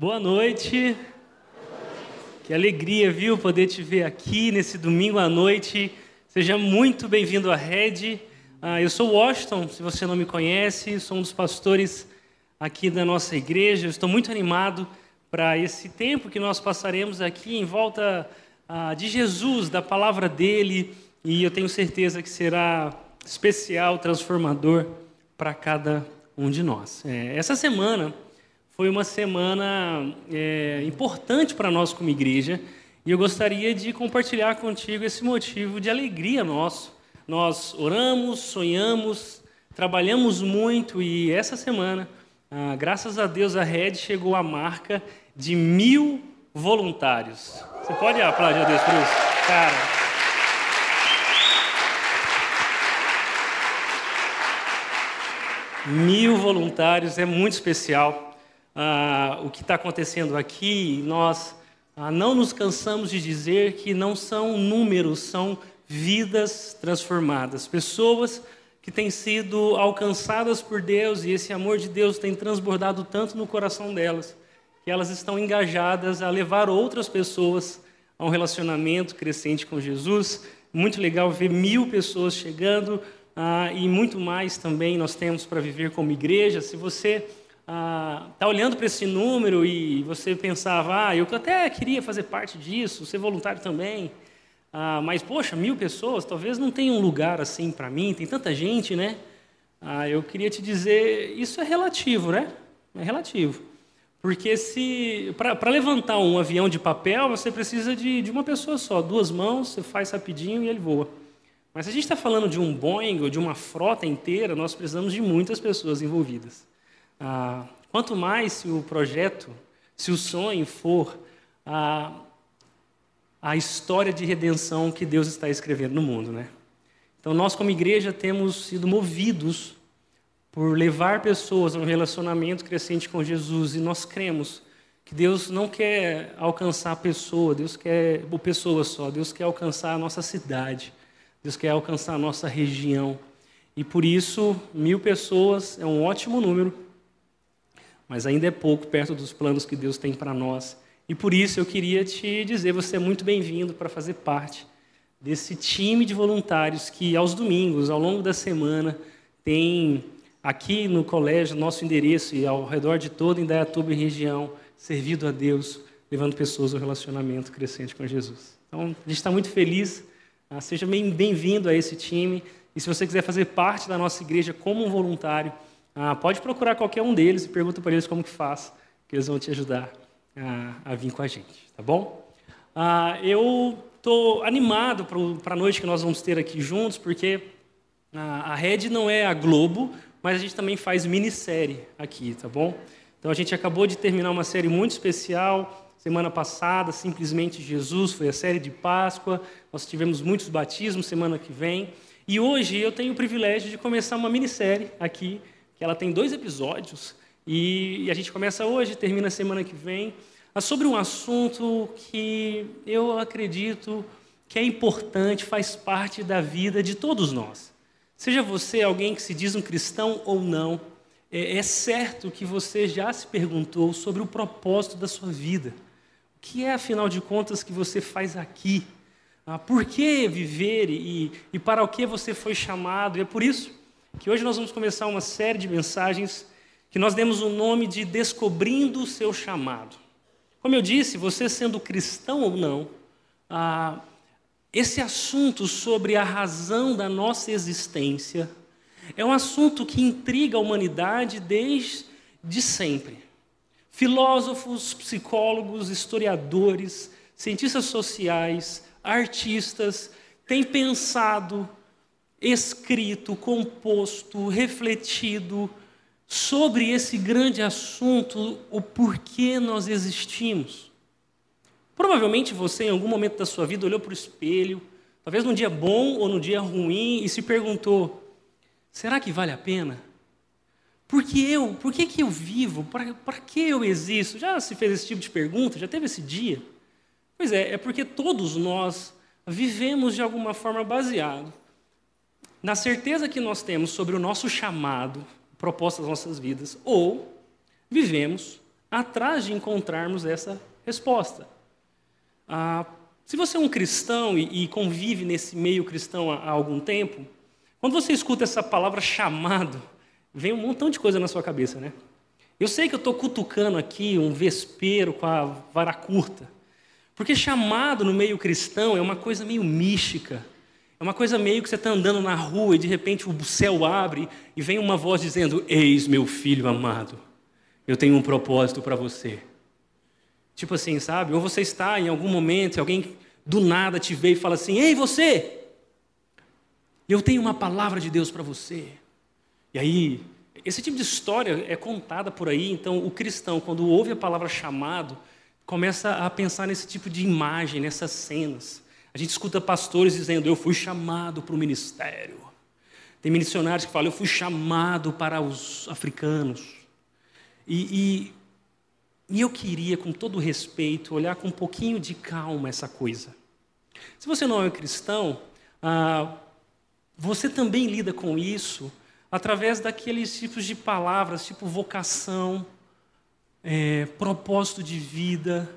Boa noite. Que alegria, viu, poder te ver aqui nesse domingo à noite. Seja muito bem-vindo à Rede. Ah, eu sou Washington, se você não me conhece, sou um dos pastores aqui da nossa igreja. Eu estou muito animado para esse tempo que nós passaremos aqui em volta ah, de Jesus, da palavra dele, e eu tenho certeza que será especial, transformador para cada um de nós. É, essa semana foi uma semana é, importante para nós como igreja e eu gostaria de compartilhar contigo esse motivo de alegria nosso. Nós oramos, sonhamos, trabalhamos muito e essa semana, ah, graças a Deus, a Red chegou à marca de mil voluntários. Você pode aplaudir a Deus por isso? Cara. Mil voluntários é muito especial ah, o que está acontecendo aqui, nós ah, não nos cansamos de dizer que não são números, são vidas transformadas, pessoas que têm sido alcançadas por Deus e esse amor de Deus tem transbordado tanto no coração delas que elas estão engajadas a levar outras pessoas a um relacionamento crescente com Jesus. Muito legal ver mil pessoas chegando ah, e muito mais também nós temos para viver como igreja. Se você ah, olhando para esse número e você pensava, ah, eu até queria fazer parte disso, ser voluntário também, ah, mas, poxa, mil pessoas, talvez não tenha um lugar assim para mim, tem tanta gente, né? Ah, eu queria te dizer, isso é relativo, né? É relativo. Porque se para levantar um avião de papel, você precisa de, de uma pessoa só, duas mãos, você faz rapidinho e ele voa. Mas se a gente está falando de um Boeing ou de uma frota inteira, nós precisamos de muitas pessoas envolvidas. Ah, quanto mais se o projeto, se o sonho for a, a história de redenção que Deus está escrevendo no mundo, né? Então nós como igreja temos sido movidos por levar pessoas a um relacionamento crescente com Jesus e nós cremos que Deus não quer alcançar a pessoa, Deus quer o pessoa só, Deus quer alcançar a nossa cidade, Deus quer alcançar a nossa região. E por isso, mil pessoas é um ótimo número mas ainda é pouco perto dos planos que Deus tem para nós. E por isso eu queria te dizer, você é muito bem-vindo para fazer parte desse time de voluntários que aos domingos, ao longo da semana, tem aqui no colégio, nosso endereço e ao redor de toda Indaiatuba e região, servido a Deus, levando pessoas ao relacionamento crescente com Jesus. Então, a gente está muito feliz. Ah, seja bem-vindo a esse time. E se você quiser fazer parte da nossa igreja como um voluntário, ah, pode procurar qualquer um deles e pergunta para eles como que faz, que eles vão te ajudar a, a vir com a gente, tá bom? Ah, eu estou animado para a noite que nós vamos ter aqui juntos, porque a, a rede não é a Globo, mas a gente também faz minissérie aqui, tá bom? Então a gente acabou de terminar uma série muito especial semana passada, simplesmente Jesus, foi a série de Páscoa. Nós tivemos muitos batismos semana que vem. E hoje eu tenho o privilégio de começar uma minissérie aqui que ela tem dois episódios, e a gente começa hoje, termina semana que vem, sobre um assunto que eu acredito que é importante, faz parte da vida de todos nós. Seja você alguém que se diz um cristão ou não, é, é certo que você já se perguntou sobre o propósito da sua vida. O que é, afinal de contas, que você faz aqui? Ah, por que viver e, e para o que você foi chamado? E é por isso que hoje nós vamos começar uma série de mensagens que nós demos o nome de Descobrindo o Seu Chamado. Como eu disse, você sendo cristão ou não, ah, esse assunto sobre a razão da nossa existência é um assunto que intriga a humanidade desde sempre. Filósofos, psicólogos, historiadores, cientistas sociais, artistas têm pensado escrito, composto, refletido sobre esse grande assunto, o porquê nós existimos. Provavelmente você, em algum momento da sua vida, olhou para o espelho, talvez num dia bom ou num dia ruim, e se perguntou: será que vale a pena? Por que eu? Por que, que eu vivo? Para, para que eu existo? Já se fez esse tipo de pergunta? Já teve esse dia? Pois é, é porque todos nós vivemos de alguma forma baseado na certeza que nós temos sobre o nosso chamado, proposta das nossas vidas, ou vivemos atrás de encontrarmos essa resposta. Ah, se você é um cristão e, e, convive nesse meio cristão há, há algum tempo, quando você escuta essa palavra chamado, vem um montão de coisa na sua cabeça, né? Eu sei que eu estou cutucando aqui um vespeiro com a vara curta, porque chamado no meio cristão é uma coisa meio mística, é uma coisa meio que você está andando na rua e de repente o céu abre e vem uma voz dizendo: Eis meu filho amado, eu tenho um propósito para você. Tipo assim, sabe? Ou você está em algum momento alguém do nada te vê e fala assim: Ei, você, eu tenho uma palavra de Deus para você. E aí, esse tipo de história é contada por aí, então o cristão, quando ouve a palavra chamado, começa a pensar nesse tipo de imagem, nessas cenas. A gente escuta pastores dizendo: Eu fui chamado para o ministério. Tem missionários que falam: Eu fui chamado para os africanos. E, e, e eu queria, com todo respeito, olhar com um pouquinho de calma essa coisa. Se você não é cristão, ah, você também lida com isso através daqueles tipos de palavras, tipo vocação, é, propósito de vida,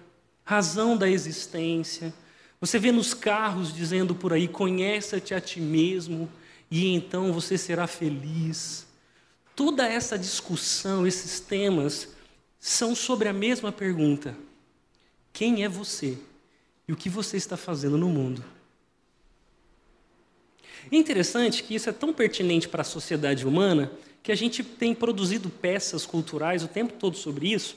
razão da existência. Você vê nos carros dizendo por aí: conheça-te a ti mesmo e então você será feliz. Toda essa discussão, esses temas, são sobre a mesma pergunta: quem é você e o que você está fazendo no mundo? É interessante que isso é tão pertinente para a sociedade humana que a gente tem produzido peças culturais o tempo todo sobre isso.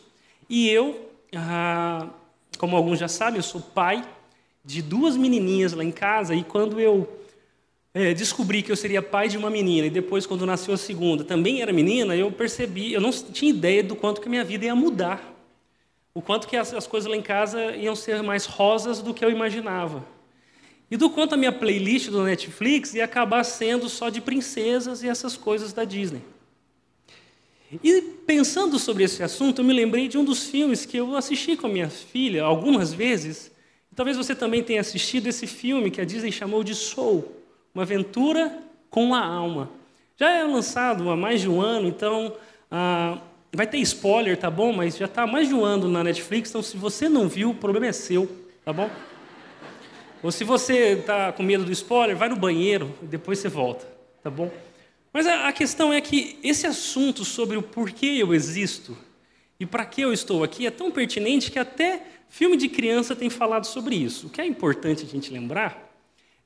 E eu, ah, como alguns já sabem, eu sou pai de duas menininhas lá em casa, e quando eu é, descobri que eu seria pai de uma menina, e depois, quando nasceu a segunda, também era menina, eu percebi, eu não tinha ideia do quanto que a minha vida ia mudar. O quanto que as, as coisas lá em casa iam ser mais rosas do que eu imaginava. E do quanto a minha playlist do Netflix ia acabar sendo só de princesas e essas coisas da Disney. E pensando sobre esse assunto, eu me lembrei de um dos filmes que eu assisti com a minha filha algumas vezes, Talvez você também tenha assistido esse filme que a Disney chamou de Soul, uma aventura com a alma. Já é lançado há mais de um ano, então ah, vai ter spoiler, tá bom? Mas já está há mais de um ano na Netflix, então se você não viu, o problema é seu, tá bom? Ou se você está com medo do spoiler, vai no banheiro e depois você volta, tá bom? Mas a, a questão é que esse assunto sobre o porquê eu existo e para que eu estou aqui é tão pertinente que até Filme de criança tem falado sobre isso. O que é importante a gente lembrar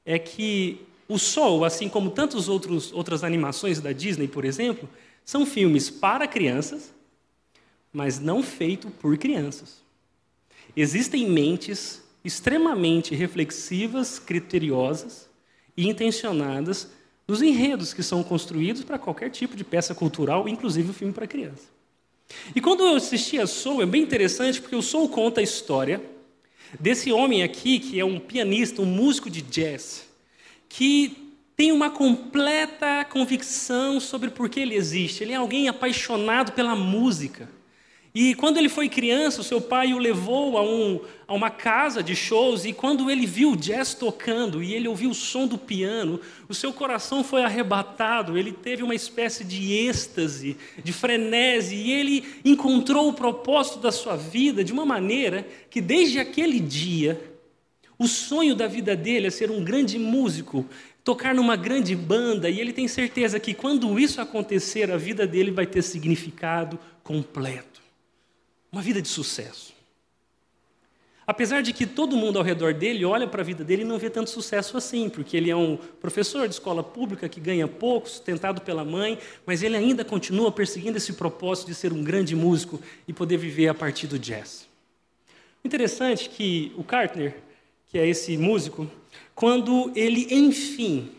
é que o Sol, assim como tantas outras animações da Disney, por exemplo, são filmes para crianças, mas não feitos por crianças. Existem mentes extremamente reflexivas, criteriosas e intencionadas nos enredos que são construídos para qualquer tipo de peça cultural, inclusive o filme para criança. E quando eu assisti a Soul, é bem interessante, porque o Soul conta a história desse homem aqui, que é um pianista, um músico de jazz, que tem uma completa convicção sobre por que ele existe. Ele é alguém apaixonado pela música. E quando ele foi criança, o seu pai o levou a, um, a, uma casa de shows, e quando ele viu o jazz tocando e ele ouviu o som do piano, o seu coração foi arrebatado, ele teve uma espécie de êxtase, de frenesi, e ele encontrou o propósito da sua vida de uma maneira que, desde aquele dia, o sonho da vida dele é ser um grande músico, tocar numa grande banda, e ele tem certeza que quando isso acontecer, a vida dele vai ter significado completo uma vida de sucesso. Apesar de que todo mundo ao redor dele olha para a vida dele e não vê tanto sucesso assim, porque ele é um professor de escola pública que ganha pouco, sustentado pela mãe, mas ele ainda continua perseguindo esse propósito de ser um grande músico e poder viver a partir do jazz. Interessante que o Cartner, que é esse músico, quando ele enfim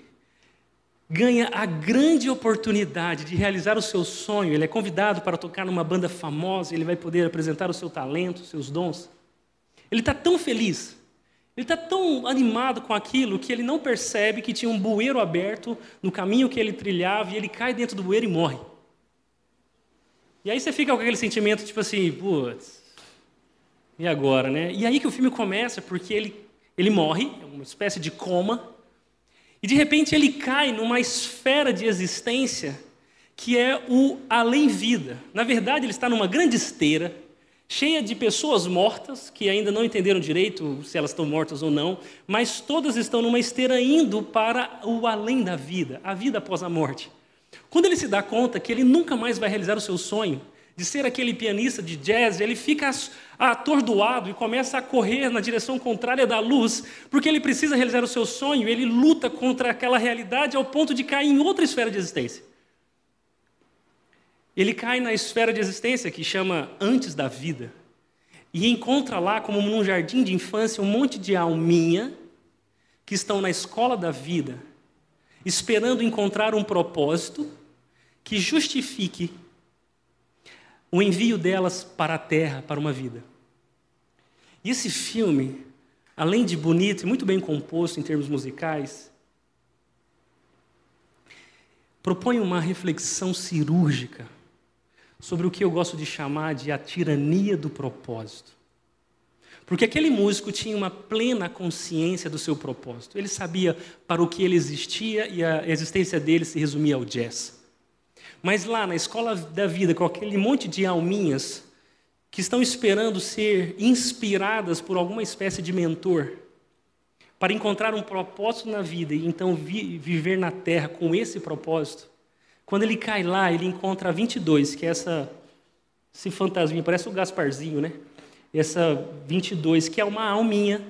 ganha a grande oportunidade de realizar o seu sonho. Ele é convidado para tocar numa banda famosa, ele vai poder apresentar o seu talento, os seus dons. Ele está tão feliz, ele está tão animado com aquilo que ele não percebe que tinha um bueiro aberto no caminho que ele trilhava e ele cai dentro do bueiro e morre. E aí você fica com aquele sentimento tipo assim, putz, e agora, né? E aí que o filme começa, porque ele, ele morre, é uma espécie de coma, e de repente ele cai numa esfera de existência que é o além-vida. Na verdade, ele está numa grande esteira cheia de pessoas mortas, que ainda não entenderam direito se elas estão mortas ou não, mas todas estão numa esteira indo para o além da vida, a vida após a morte. Quando ele se dá conta que ele nunca mais vai realizar o seu sonho de ser aquele pianista de jazz, ele fica atordoado e começa a correr na direção contrária da luz, porque ele precisa realizar o seu sonho, ele luta contra aquela realidade ao ponto de cair em outra esfera de existência. Ele cai na esfera de existência que chama antes da vida e encontra lá, como num jardim de infância, um monte de alminha que estão na escola da vida, esperando encontrar um propósito que justifique o envio delas para a terra, para uma vida. E esse filme, além de bonito e muito bem composto em termos musicais, propõe uma reflexão cirúrgica sobre o que eu gosto de chamar de a tirania do propósito. Porque aquele músico tinha uma plena consciência do seu propósito. Ele sabia para o que ele existia e a existência dele se resumia ao jazz. Mas lá na escola da vida, com aquele monte de alminhas que estão esperando ser inspiradas por alguma espécie de mentor, para encontrar um propósito na vida e então vi viver na terra com esse propósito, quando ele cai lá, ele encontra a 22, que é essa esse fantasminha, parece o Gasparzinho, né? essa 22, que é uma alminha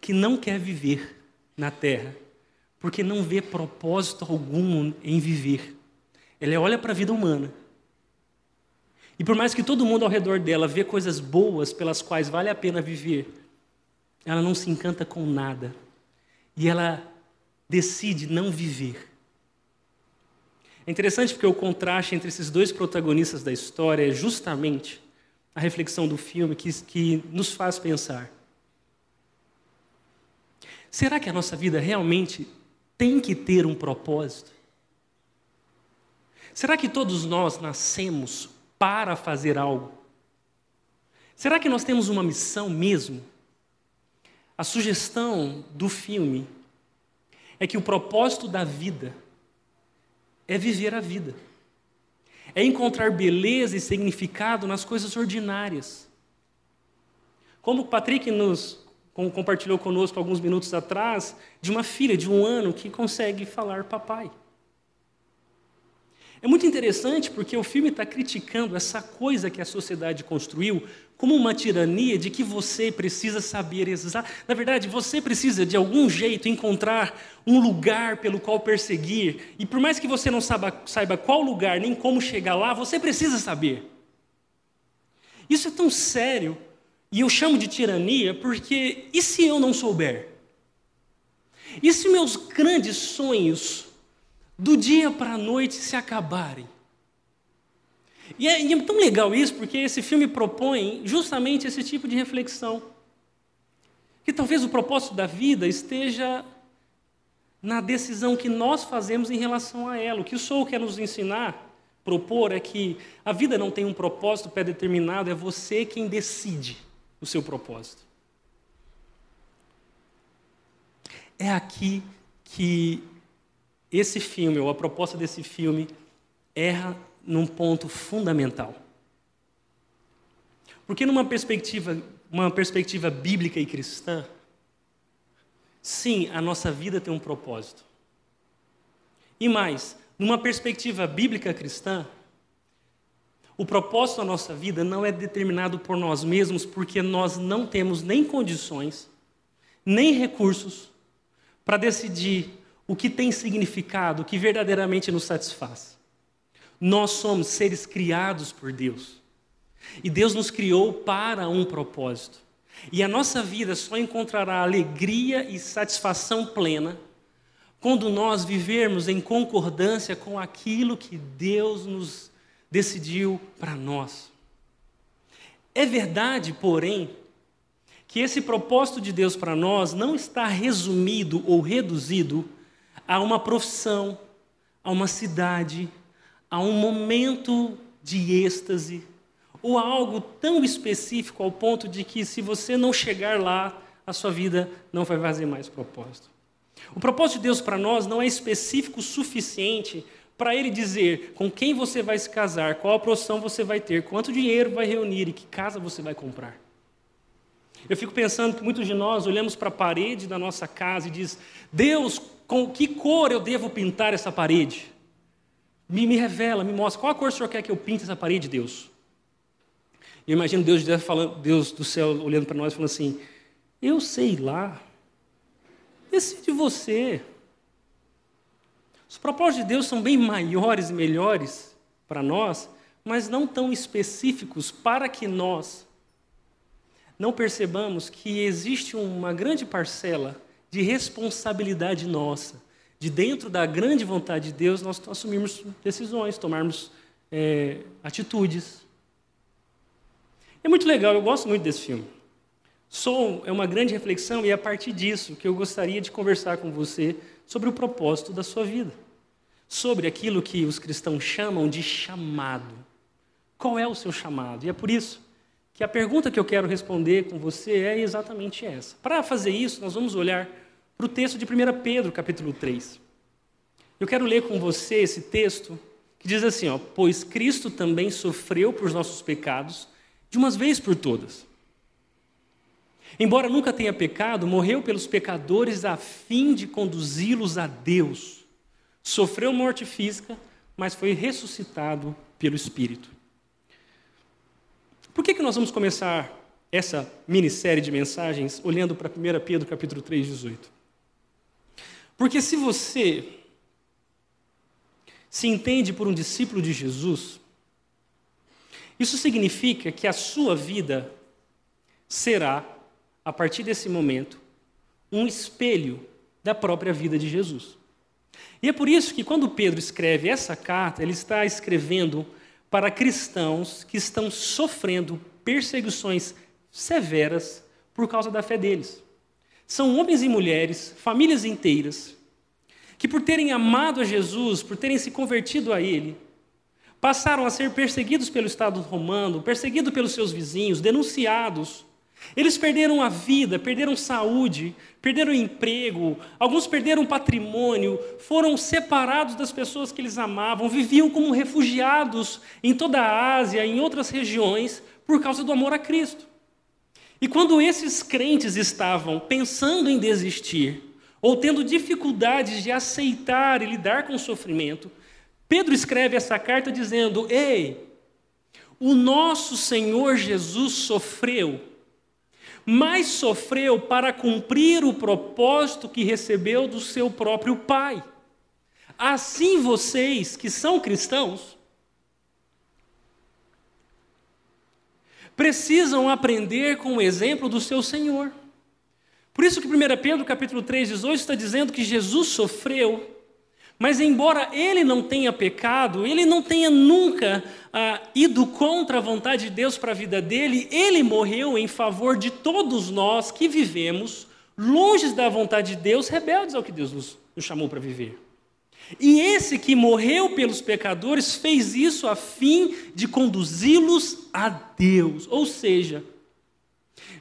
que não quer viver na terra, porque não vê propósito algum em viver. Ela olha para a vida humana. E por mais que todo mundo ao redor dela vê coisas boas pelas quais vale a pena viver, ela não se encanta com nada. E ela decide não viver. É interessante porque o contraste entre esses dois protagonistas da história é justamente a reflexão do filme que, que nos faz pensar. Será que a nossa vida realmente tem que ter um propósito? Será que todos nós nascemos para fazer algo? Será que nós temos uma missão mesmo? A sugestão do filme é que o propósito da vida é viver a vida é encontrar beleza e significado nas coisas ordinárias. Como o Patrick nos compartilhou conosco alguns minutos atrás, de uma filha de um ano que consegue falar papai. É muito interessante porque o filme está criticando essa coisa que a sociedade construiu como uma tirania de que você precisa saber exato. Na verdade, você precisa de algum jeito encontrar um lugar pelo qual perseguir. E por mais que você não saiba, saiba qual lugar nem como chegar lá, você precisa saber. Isso é tão sério, e eu chamo de tirania porque e se eu não souber? E se meus grandes sonhos do dia para a noite se acabarem? E é, e é, tão legal isso, porque esse filme propõe justamente esse tipo de reflexão. Que talvez o propósito da vida esteja na decisão que nós fazemos em relação a ela. O que o Sou quer nos ensinar, propor, é que a vida não tem um propósito pré-determinado, é você quem decide o seu propósito. É aqui que esse filme, ou a proposta desse filme, erra num ponto fundamental. Porque numa perspectiva, uma perspectiva bíblica e cristã, sim, a nossa vida tem um propósito. E mais, numa perspectiva bíblica cristã, o propósito da nossa vida não é determinado por nós mesmos, porque nós não temos nem condições, nem recursos para decidir o que tem significado, o que verdadeiramente nos satisfaz. Nós somos seres criados por Deus. E Deus nos criou para um propósito. E a nossa vida só encontrará alegria e satisfação plena quando nós vivermos em concordância com aquilo que Deus nos decidiu para nós. É verdade, porém, que esse propósito de Deus para nós não está resumido ou reduzido a uma profissão, a uma cidade, a um momento de êxtase ou algo tão específico ao ponto de que se você não chegar lá, a sua vida não vai fazer mais propósito. O propósito de Deus para nós não é específico o suficiente para ele dizer com quem você vai se casar, qual profissão você vai ter, quanto dinheiro vai reunir e que casa você vai comprar. Eu fico pensando que muitos de nós olhamos para a parede da nossa casa e diz: Deus, com que cor eu devo pintar essa parede? Me, me revela, me mostra qual a cor o Senhor quer que eu pinte essa parede, Deus. Eu imagino Deus, falando, Deus do céu olhando para nós e falando assim: Eu sei lá, decide você. Os propósitos de Deus são bem maiores e melhores para nós, mas não tão específicos para que nós não percebamos que existe uma grande parcela de responsabilidade nossa, de dentro da grande vontade de Deus, nós assumirmos decisões, tomarmos é, atitudes. É muito legal, eu gosto muito desse filme. Som é uma grande reflexão e é a partir disso que eu gostaria de conversar com você sobre o propósito da sua vida, sobre aquilo que os cristãos chamam de chamado. Qual é o seu chamado? E é por isso que a pergunta que eu quero responder com você é exatamente essa. Para fazer isso, nós vamos olhar para o texto de 1 Pedro, capítulo 3. Eu quero ler com você esse texto que diz assim: ó, Pois Cristo também sofreu por nossos pecados, de uma vez por todas. Embora nunca tenha pecado, morreu pelos pecadores a fim de conduzi-los a Deus. Sofreu morte física, mas foi ressuscitado pelo Espírito. Por que, que nós vamos começar essa minissérie de mensagens olhando para 1 Pedro capítulo 3, 18? Porque se você se entende por um discípulo de Jesus, isso significa que a sua vida será, a partir desse momento, um espelho da própria vida de Jesus. E é por isso que quando Pedro escreve essa carta, ele está escrevendo para cristãos que estão sofrendo perseguições severas por causa da fé deles. São homens e mulheres, famílias inteiras, que por terem amado a Jesus, por terem se convertido a Ele, passaram a ser perseguidos pelo Estado romano, perseguidos pelos seus vizinhos, denunciados, eles perderam a vida, perderam saúde, perderam emprego, alguns perderam patrimônio, foram separados das pessoas que eles amavam, viviam como refugiados em toda a Ásia, em outras regiões, por causa do amor a Cristo. E quando esses crentes estavam pensando em desistir, ou tendo dificuldades de aceitar e lidar com o sofrimento, Pedro escreve essa carta dizendo: Ei, o nosso Senhor Jesus sofreu mas sofreu para cumprir o propósito que recebeu do seu próprio Pai. Assim vocês, que são cristãos, precisam aprender com o exemplo do seu Senhor. Por isso que 1 Pedro capítulo 3, 18 está dizendo que Jesus sofreu mas, embora ele não tenha pecado, ele não tenha nunca ah, ido contra a vontade de Deus para a vida dele, ele morreu em favor de todos nós que vivemos longe da vontade de Deus, rebeldes ao que Deus nos, nos chamou para viver. E esse que morreu pelos pecadores fez isso a fim de conduzi-los a Deus. Ou seja,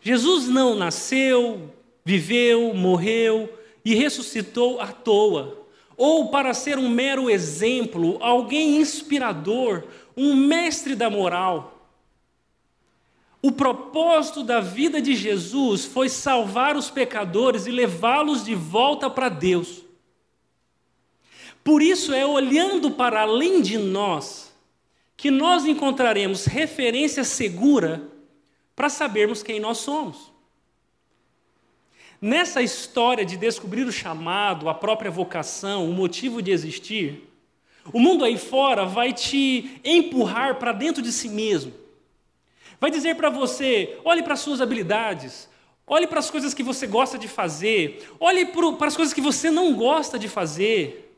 Jesus não nasceu, viveu, morreu e ressuscitou à toa ou para ser um mero exemplo, alguém inspirador, um mestre da moral. O propósito da vida de Jesus foi salvar os pecadores e levá-los de volta para Deus. Por isso é olhando para além de nós que nós encontraremos referência segura para sabermos quem nós somos. Nessa história de descobrir o chamado, a própria vocação, o motivo de existir, o mundo aí fora vai te empurrar para dentro de si mesmo. Vai dizer para você: olhe para as suas habilidades, olhe para as coisas que você gosta de fazer, olhe para as coisas que você não gosta de fazer.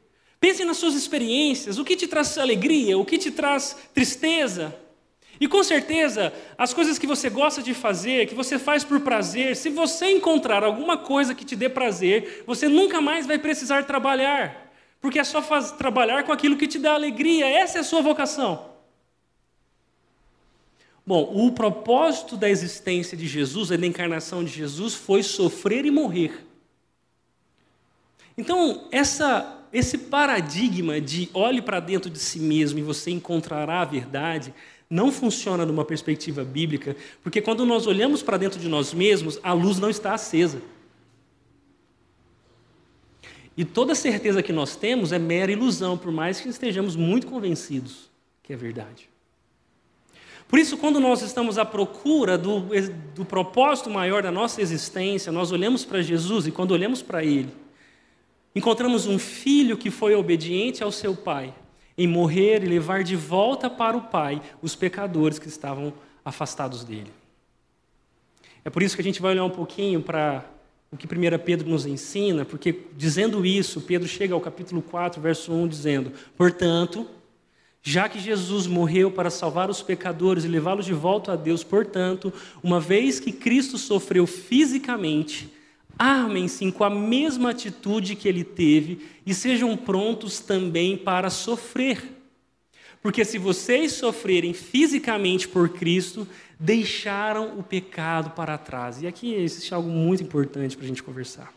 Pense nas suas experiências, o que te traz alegria, o que te traz tristeza. E com certeza, as coisas que você gosta de fazer, que você faz por prazer, se você encontrar alguma coisa que te dê prazer, você nunca mais vai precisar trabalhar, porque é só faz, trabalhar com aquilo que te dá alegria, essa é a sua vocação. Bom, o propósito da existência de Jesus, da encarnação de Jesus, foi sofrer e morrer. Então, essa esse paradigma de olhe para dentro de si mesmo e você encontrará a verdade não funciona numa perspectiva bíblica, porque quando nós olhamos para dentro de nós mesmos, a luz não está acesa. E toda certeza que nós temos é mera ilusão, por mais que estejamos muito convencidos que é verdade. Por isso, quando nós estamos à procura do, do propósito maior da nossa existência, nós olhamos para Jesus e quando olhamos para Ele, encontramos um filho que foi obediente ao seu pai, em morrer e levar de volta para o Pai os pecadores que estavam afastados dele. É por isso que a gente vai olhar um pouquinho para o que 1 Pedro nos ensina, porque dizendo isso, Pedro chega ao capítulo 4, verso 1, dizendo: Portanto, já que Jesus morreu para salvar os pecadores e levá-los de volta a Deus, portanto, uma vez que Cristo sofreu fisicamente, Armem-se com a mesma atitude que ele teve e sejam prontos também para sofrer. Porque se vocês sofrerem fisicamente por Cristo, deixaram o pecado para trás. E aqui existe algo muito importante para a gente conversar.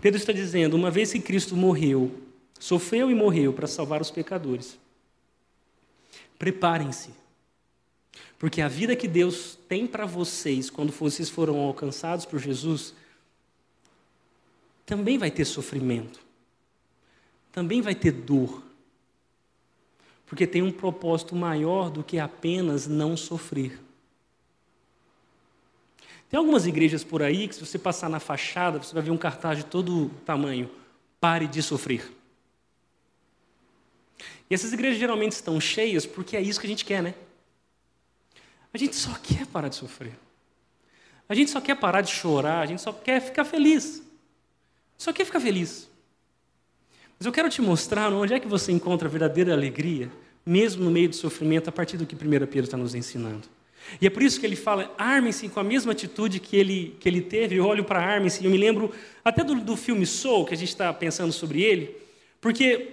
Pedro está dizendo: uma vez que Cristo morreu, sofreu e morreu para salvar os pecadores, preparem-se. Porque a vida que Deus tem para vocês, quando vocês foram alcançados por Jesus, também vai ter sofrimento, também vai ter dor, porque tem um propósito maior do que apenas não sofrer. Tem algumas igrejas por aí que, se você passar na fachada, você vai ver um cartaz de todo tamanho: pare de sofrer. E essas igrejas geralmente estão cheias porque é isso que a gente quer, né? A gente só quer parar de sofrer. A gente só quer parar de chorar, a gente só quer ficar feliz. Só quer ficar feliz. Mas eu quero te mostrar onde é que você encontra a verdadeira alegria, mesmo no meio do sofrimento, a partir do que 1 Pedro está nos ensinando. E é por isso que ele fala, armem-se com a mesma atitude que ele, que ele teve. Eu olho para armem-se, eu me lembro até do, do filme Soul, que a gente está pensando sobre ele, porque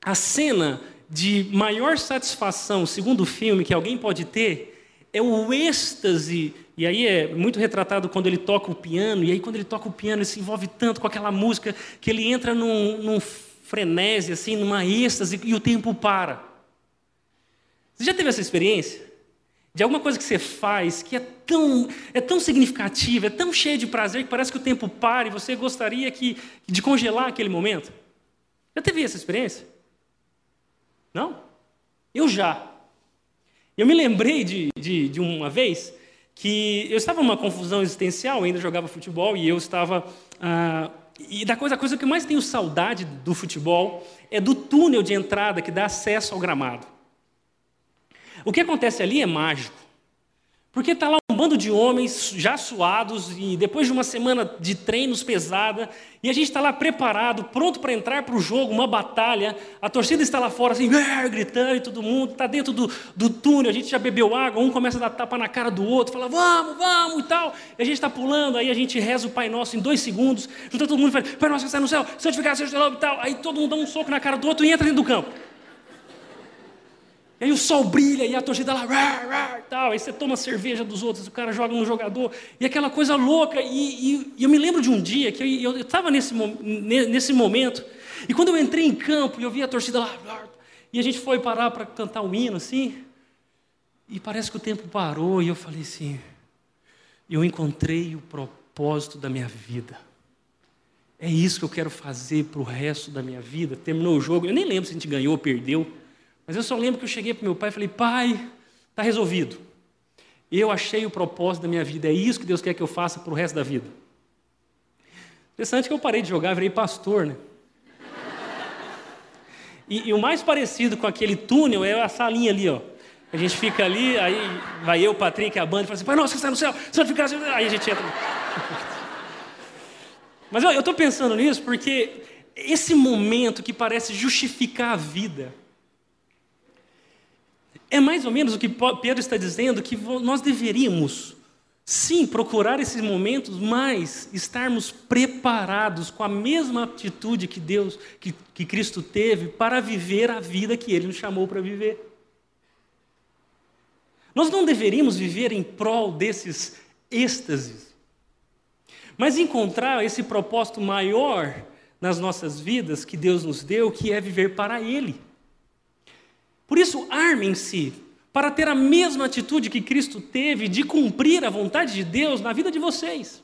a cena de maior satisfação, segundo o filme, que alguém pode ter, é o êxtase e aí é muito retratado quando ele toca o piano, e aí quando ele toca o piano, ele se envolve tanto com aquela música que ele entra num, num frenesi, assim, numa êxtase, e o tempo para. Você já teve essa experiência? De alguma coisa que você faz que é tão, é tão significativa, é tão cheia de prazer, que parece que o tempo para e você gostaria que, de congelar aquele momento? Já teve essa experiência? Não? Eu já. Eu me lembrei de, de, de uma vez que eu estava numa confusão existencial, ainda jogava futebol e eu estava. Ah, e da coisa, a coisa que eu mais tenho saudade do futebol é do túnel de entrada que dá acesso ao gramado. O que acontece ali é mágico. Porque está lá bando de homens já suados e depois de uma semana de treinos pesada, e a gente está lá preparado, pronto para entrar para o jogo, uma batalha. A torcida está lá fora, assim, gritando e todo mundo está dentro do, do túnel. A gente já bebeu água, um começa a dar tapa na cara do outro, fala, vamos, vamos e tal. E a gente está pulando, aí a gente reza o Pai Nosso em dois segundos, junta todo mundo e fala, Pai Nosso que está no céu, santificado seja o teu nome e tal. Aí todo mundo dá um soco na cara do outro e entra dentro do campo. E aí o sol brilha e a torcida lá, rar, tal. Aí você toma cerveja dos outros, o cara joga no jogador, e aquela coisa louca. E, e, e eu me lembro de um dia que eu estava nesse, nesse momento, e quando eu entrei em campo e eu vi a torcida lá, e a gente foi parar para cantar um hino assim, e parece que o tempo parou, e eu falei assim: eu encontrei o propósito da minha vida. É isso que eu quero fazer para o resto da minha vida. Terminou o jogo, eu nem lembro se a gente ganhou ou perdeu. Mas eu só lembro que eu cheguei para meu pai e falei: Pai, está resolvido. Eu achei o propósito da minha vida, é isso que Deus quer que eu faça para o resto da vida. Interessante que eu parei de jogar, virei pastor, né? E, e, o mais parecido com aquele túnel é a salinha ali, ó. A gente fica ali, aí vai eu, o Patrick, a banda, e fala assim: Pai, nossa, que está no céu, santificado, ficar. Aí a gente entra. Mas eu estou pensando nisso porque esse momento que parece justificar a vida, é mais ou menos o que Pedro está dizendo, que nós deveríamos, sim, procurar esses momentos, mas estarmos preparados com a mesma atitude que Deus, que, que Cristo teve, para viver a vida que Ele nos chamou para viver. Nós não deveríamos viver em prol desses êxtases, mas encontrar esse propósito maior nas nossas vidas que Deus nos deu, que é viver para Ele. Por isso, armem-se para ter a mesma atitude que Cristo teve de cumprir a vontade de Deus na vida de vocês.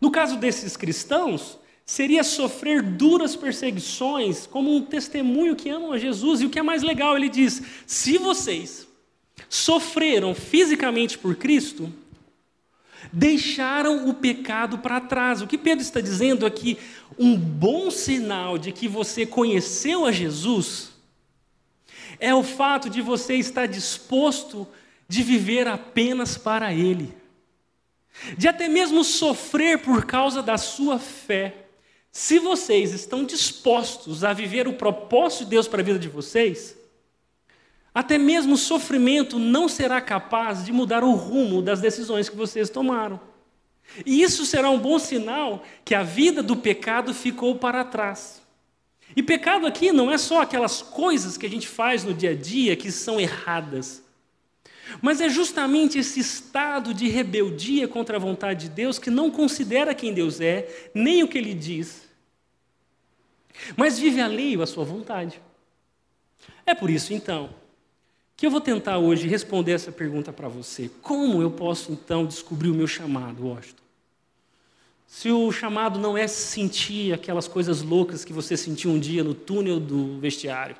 No caso desses cristãos, seria sofrer duras perseguições como um testemunho que amam a Jesus. E o que é mais legal, ele diz: se vocês sofreram fisicamente por Cristo, deixaram o pecado para trás. O que Pedro está dizendo aqui, um bom sinal de que você conheceu a Jesus é o fato de você estar disposto de viver apenas para Ele, de até mesmo sofrer por causa da sua fé. Se vocês estão dispostos a viver o propósito de Deus para a vida de vocês, até mesmo o sofrimento não será capaz de mudar o rumo das decisões que vocês tomaram. E isso será um bom sinal que a vida do pecado ficou para trás. E pecado aqui não é só aquelas coisas que a gente faz no dia a dia que são erradas, mas é justamente esse estado de rebeldia contra a vontade de Deus que não considera quem Deus é, nem o que ele diz, mas vive alheio à sua vontade. É por isso, então, que eu vou tentar hoje responder essa pergunta para você. Como eu posso, então, descobrir o meu chamado, Washington? Se o chamado não é sentir aquelas coisas loucas que você sentiu um dia no túnel do vestiário,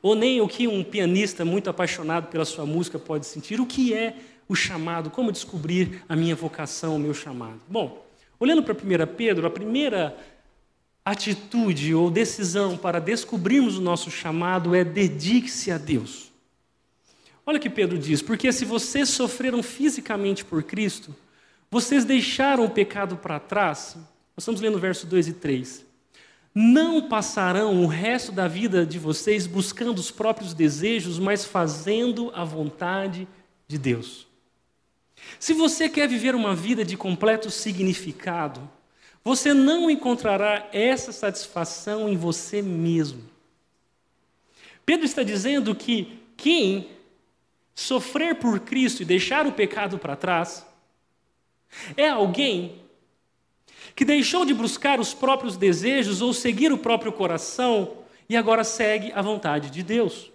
ou nem o que um pianista muito apaixonado pela sua música pode sentir, o que é o chamado? Como descobrir a minha vocação, o meu chamado? Bom, olhando para 1 Pedro, a primeira atitude ou decisão para descobrirmos o nosso chamado é dedique-se a Deus. Olha o que Pedro diz: porque se vocês sofreram fisicamente por Cristo, vocês deixaram o pecado para trás. Nós estamos lendo verso 2 e 3. Não passarão o resto da vida de vocês buscando os próprios desejos, mas fazendo a vontade de Deus. Se você quer viver uma vida de completo significado, você não encontrará essa satisfação em você mesmo. Pedro está dizendo que quem sofrer por Cristo e deixar o pecado para trás, é alguém que deixou de buscar os próprios desejos ou seguir o próprio coração e agora segue a vontade de Deus.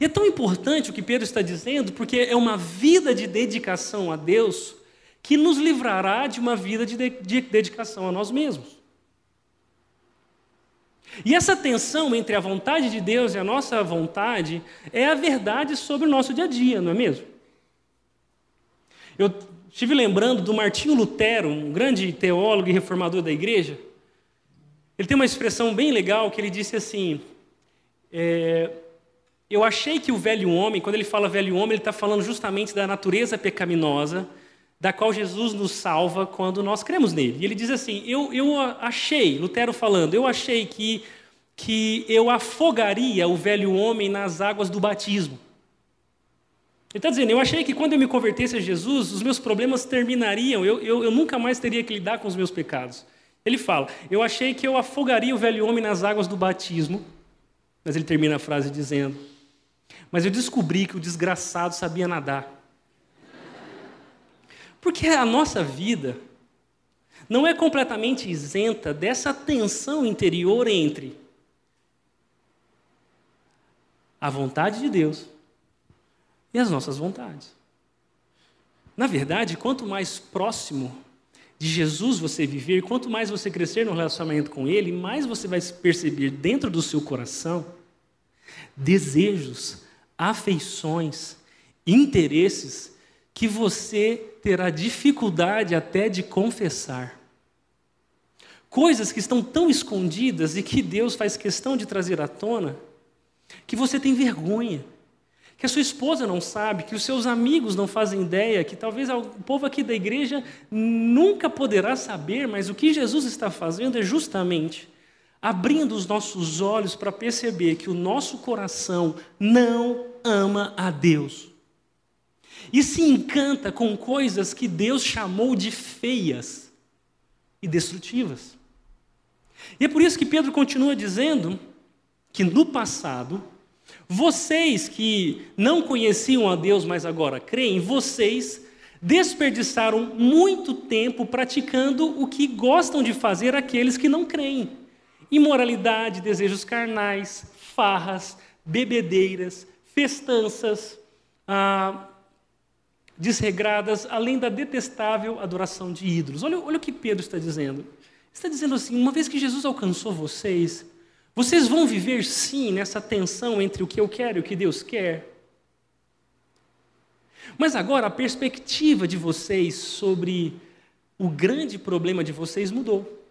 E é tão importante o que Pedro está dizendo, porque é uma vida de dedicação a Deus que nos livrará de uma vida de, de, de dedicação a nós mesmos. E essa tensão entre a vontade de Deus e a nossa vontade é a verdade sobre o nosso dia a dia, não é mesmo? Eu Estive lembrando do Martinho Lutero, um grande teólogo e reformador da igreja. Ele tem uma expressão bem legal que ele disse assim: é, Eu achei que o velho homem, quando ele fala velho homem, ele está falando justamente da natureza pecaminosa, da qual Jesus nos salva quando nós cremos nele. E ele diz assim: Eu, eu achei, Lutero falando, eu achei que, que eu afogaria o velho homem nas águas do batismo. Ele está dizendo: eu achei que quando eu me convertesse a Jesus, os meus problemas terminariam, eu, eu, eu nunca mais teria que lidar com os meus pecados. Ele fala: eu achei que eu afogaria o velho homem nas águas do batismo, mas ele termina a frase dizendo: mas eu descobri que o desgraçado sabia nadar. Porque a nossa vida não é completamente isenta dessa tensão interior entre a vontade de Deus e as nossas vontades. Na verdade, quanto mais próximo de Jesus você viver, quanto mais você crescer no relacionamento com Ele, mais você vai perceber dentro do seu coração desejos, afeições, interesses que você terá dificuldade até de confessar. Coisas que estão tão escondidas e que Deus faz questão de trazer à tona, que você tem vergonha que a sua esposa não sabe, que os seus amigos não fazem ideia, que talvez o povo aqui da igreja nunca poderá saber, mas o que Jesus está fazendo é justamente abrindo os nossos olhos para perceber que o nosso coração não ama a Deus. E se encanta com coisas que Deus chamou de feias e destrutivas. E é por isso que Pedro continua dizendo que no passado, vocês que não conheciam a Deus, mas agora creem, vocês desperdiçaram muito tempo praticando o que gostam de fazer aqueles que não creem: imoralidade, desejos carnais, farras, bebedeiras, festanças ah, desregradas, além da detestável adoração de ídolos. Olha, olha o que Pedro está dizendo. Está dizendo assim: uma vez que Jesus alcançou vocês, vocês vão viver sim nessa tensão entre o que eu quero e o que Deus quer. Mas agora a perspectiva de vocês sobre o grande problema de vocês mudou.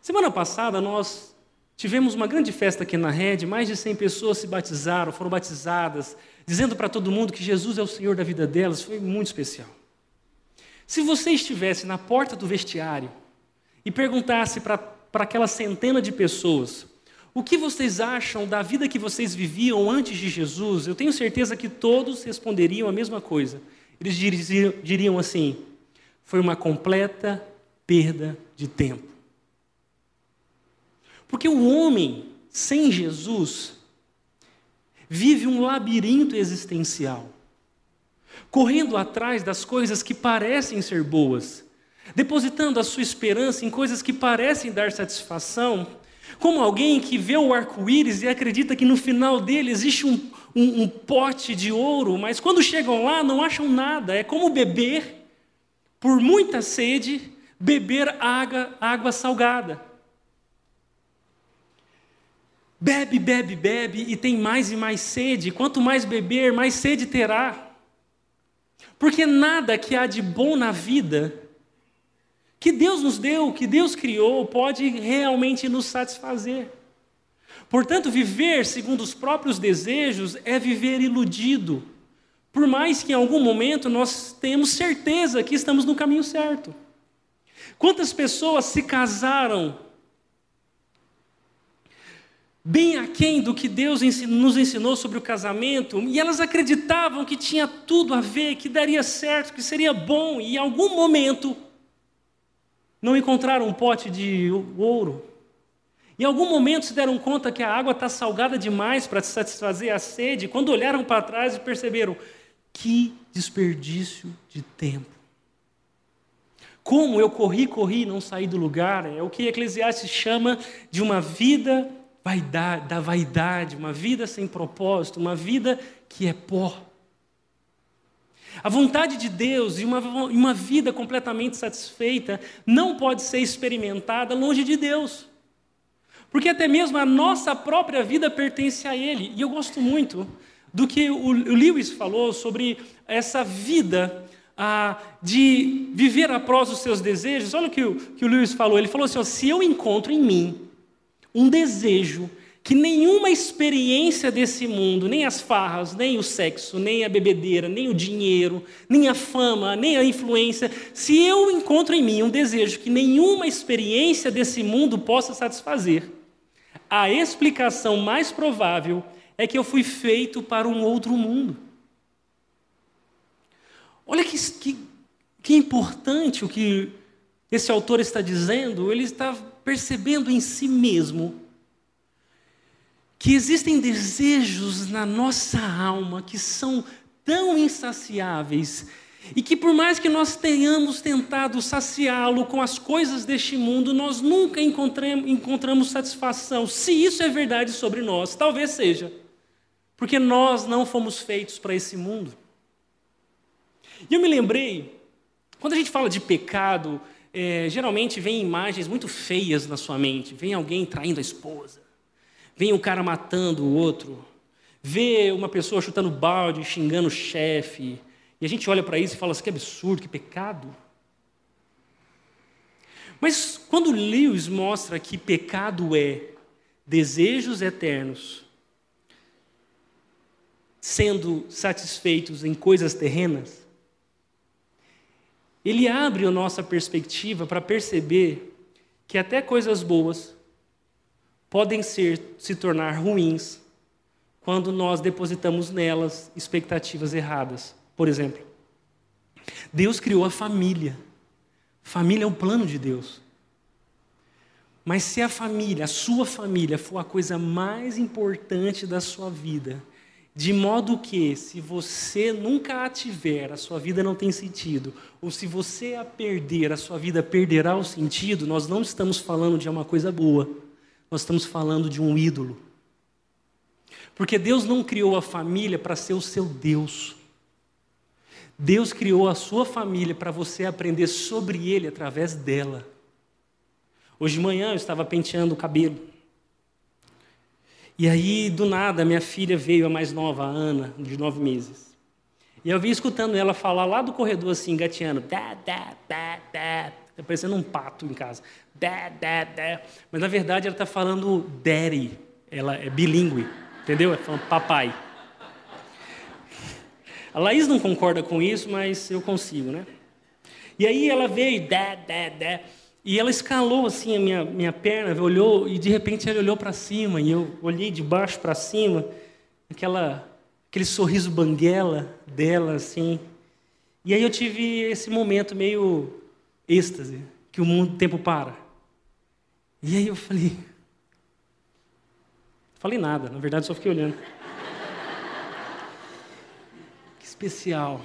Semana passada nós tivemos uma grande festa aqui na rede, mais de 100 pessoas se batizaram, foram batizadas, dizendo para todo mundo que Jesus é o Senhor da vida delas, foi muito especial. Se você estivesse na porta do vestiário e perguntasse para aquela centena de pessoas o que vocês acham da vida que vocês viviam antes de Jesus? Eu tenho certeza que todos responderiam a mesma coisa. Eles diriam assim: foi uma completa perda de tempo. Porque o homem sem Jesus vive um labirinto existencial, correndo atrás das coisas que parecem ser boas, depositando a sua esperança em coisas que parecem dar satisfação, como alguém que vê o arco-íris e acredita que no final dele existe um, um, um, pote de ouro, mas quando chegam lá não acham nada. É como beber, por muita sede, beber água, água salgada. Bebe, bebe, bebe e tem mais e mais sede. Quanto mais beber, mais sede terá. Porque nada que há de bom na vida que Deus nos deu, que Deus criou, pode realmente nos satisfazer. Portanto, viver segundo os próprios desejos é viver iludido, por mais que em algum momento nós tenhamos certeza que estamos no caminho certo. Quantas pessoas se casaram bem aquém do que Deus nos ensinou sobre o casamento, e elas acreditavam que tinha tudo a ver, que daria certo, que seria bom, e em algum momento não encontraram um pote de ouro. Em algum momento se deram conta que a água está salgada demais para satisfazer a sede, quando olharam para trás e perceberam que desperdício de tempo. Como eu corri, corri não saí do lugar, é o que Eclesiastes chama de uma vida vaidade, da vaidade, uma vida sem propósito, uma vida que é pó. A vontade de Deus e uma, uma vida completamente satisfeita não pode ser experimentada longe de Deus. Porque até mesmo a nossa própria vida pertence a Ele. E eu gosto muito do que o Lewis falou sobre essa vida ah, de viver após os seus desejos. Olha o que o, que o Lewis falou. Ele falou assim: ó, se eu encontro em mim um desejo que nenhuma experiência desse mundo, nem as farras, nem o sexo, nem a bebedeira, nem o dinheiro, nem a fama, nem a influência, se eu encontro em mim um desejo que nenhuma experiência desse mundo possa satisfazer, a explicação mais provável é que eu fui feito para um outro mundo. Olha que, que, que importante o que esse autor está dizendo, ele está percebendo em si mesmo que existem desejos na nossa alma que são tão insaciáveis e que, por mais que nós tenhamos tentado saciá-lo com as coisas deste mundo, nós nunca encontramos satisfação. Se isso é verdade sobre nós, talvez seja, porque nós não fomos feitos para esse mundo. E eu me lembrei, quando a gente fala de pecado, é, geralmente vem imagens muito feias na sua mente. Vem alguém traindo a esposa, vem um cara matando o outro, vê uma pessoa chutando balde, xingando o chefe, e a gente olha para isso e fala assim: que absurdo, que pecado. Mas quando Lewis mostra que pecado é desejos eternos sendo satisfeitos em coisas terrenas, ele abre a nossa perspectiva para perceber que até coisas boas podem ser se tornar ruins quando nós depositamos nelas expectativas erradas. Por exemplo, Deus criou a família. Família é o plano de Deus. Mas se a família, a sua família, for a coisa mais importante da sua vida, De modo que, se você nunca a tiver, a sua vida não tem sentido. Ou se você a perder, a sua vida perderá o sentido. Nós não estamos falando de uma coisa boa. Nós estamos falando de um ídolo. Porque Deus não criou a família para ser o seu Deus. Deus criou a sua família para você aprender sobre Ele através dela. Hoje de manhã eu estava penteando o cabelo. E aí, do nada, minha filha veio, a mais nova, a Ana, de nove meses. E eu vi escutando ela falar lá do corredor, assim, gateando. Dá, dá, dá, dá. Tá parecendo um pato em casa. Dá, dá, dá. Mas, na verdade, ela está falando daddy. Ela é bilíngue, entendeu? Ela falando papai. A Laís não concorda com isso, mas eu consigo, né? E aí ela veio, dá, dá, dá. E ela escalou assim a minha, minha perna, olhou e de repente ela olhou para cima e eu olhei de baixo para cima, aquela aquele sorriso banguela dela assim. E aí eu tive esse momento meio êxtase, que o mundo o tempo para. E aí eu falei, falei nada, na verdade só fiquei olhando. que especial.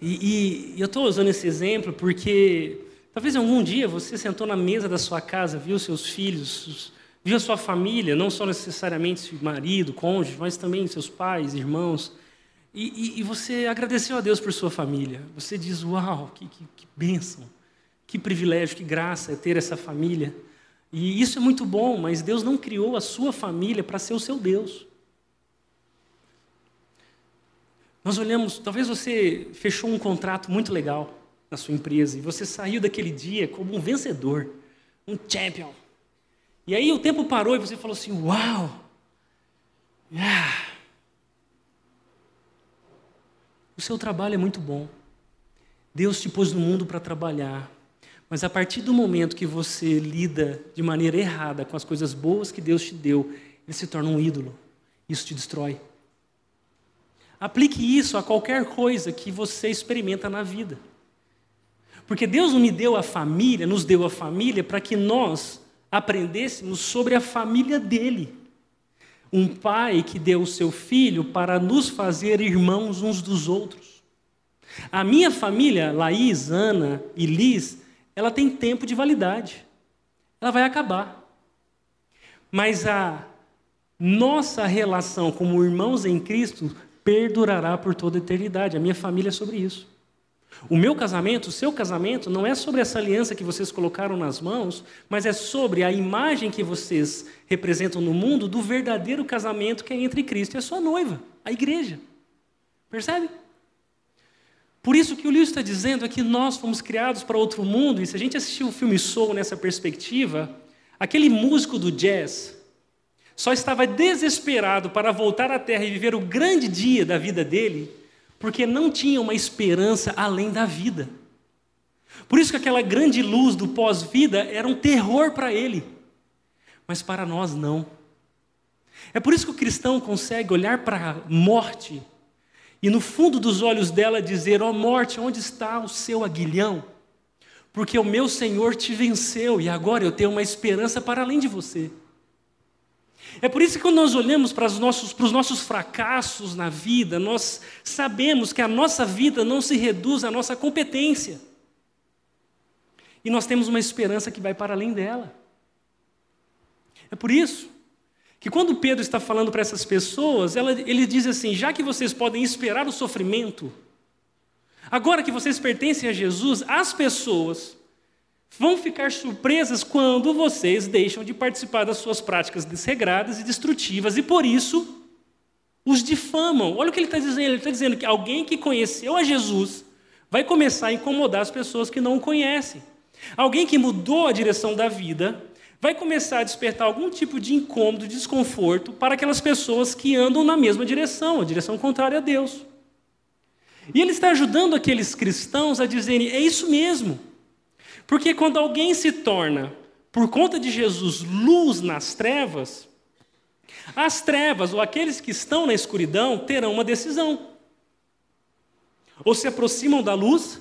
E, e eu estou usando esse exemplo porque Talvez algum dia você sentou na mesa da sua casa, viu seus filhos, viu a sua família, não só necessariamente marido, cônjuge, mas também seus pais, irmãos, e, e, e você agradeceu a Deus por sua família. Você diz: Uau, que, que, que bênção, que privilégio, que graça é ter essa família. E isso é muito bom, mas Deus não criou a sua família para ser o seu Deus. Nós olhamos, talvez você fechou um contrato muito legal na sua empresa e você saiu daquele dia como um vencedor, um champion. E aí o tempo parou e você falou assim: Uau! O seu trabalho é muito bom. Deus te pôs no mundo para trabalhar. Mas a partir do momento que você lida de maneira errada com as coisas boas que Deus te deu, ele se torna um ídolo. Isso te destrói. Aplique isso a qualquer coisa que você experimenta na vida. Porque Deus me deu a família, nos deu a família para que nós aprendêssemos sobre a família dele. Um pai que deu o seu filho para nos fazer irmãos uns dos outros. A minha família, Laís, Ana e Liz, ela tem tempo de validade. Ela vai acabar. Mas a nossa relação como irmãos em Cristo perdurará por toda a eternidade. A minha família é sobre isso. O meu casamento, o seu casamento, não é sobre essa aliança que vocês colocaram nas mãos, mas é sobre a imagem que vocês representam no mundo do verdadeiro casamento que é entre Cristo e a sua noiva, a igreja. Percebe? Por isso que o Lewis está dizendo é que nós fomos criados para outro mundo, e se a gente assistir o filme Soul nessa perspectiva, aquele músico do jazz só estava desesperado para voltar à Terra e viver o grande dia da vida dele porque não tinha uma esperança além da vida. Por isso que aquela grande luz do pós-vida era um terror para ele, mas para nós não. É por isso que o cristão consegue olhar para a morte e no fundo dos olhos dela dizer: Ó oh, morte, onde está o seu aguilhão? Porque o meu Senhor te venceu e agora eu tenho uma esperança para além de você. É por isso que quando nós olhamos para os, nossos, para os nossos fracassos na vida, nós sabemos que a nossa vida não se reduz à nossa competência. E nós temos uma esperança que vai para além dela. É por isso que quando Pedro está falando para essas pessoas, ela, ele diz assim: já que vocês podem esperar o sofrimento, agora que vocês pertencem a Jesus, as pessoas vão ficar surpresas quando vocês deixam de participar das suas práticas desregradas e destrutivas e por isso os difamam. Olha o que ele está dizendo: ele está dizendo que alguém que conheceu a Jesus vai começar a incomodar as pessoas que não o conhecem. Alguém que mudou a direção da vida vai começar a despertar algum tipo de incômodo, desconforto para aquelas pessoas que andam na mesma direção, a direção contrária a Deus. E ele está ajudando aqueles cristãos a dizerem: é isso mesmo. Porque quando alguém se torna, por conta de Jesus, luz nas trevas, as trevas, ou aqueles que estão na escuridão, terão uma decisão. Ou se aproximam da luz,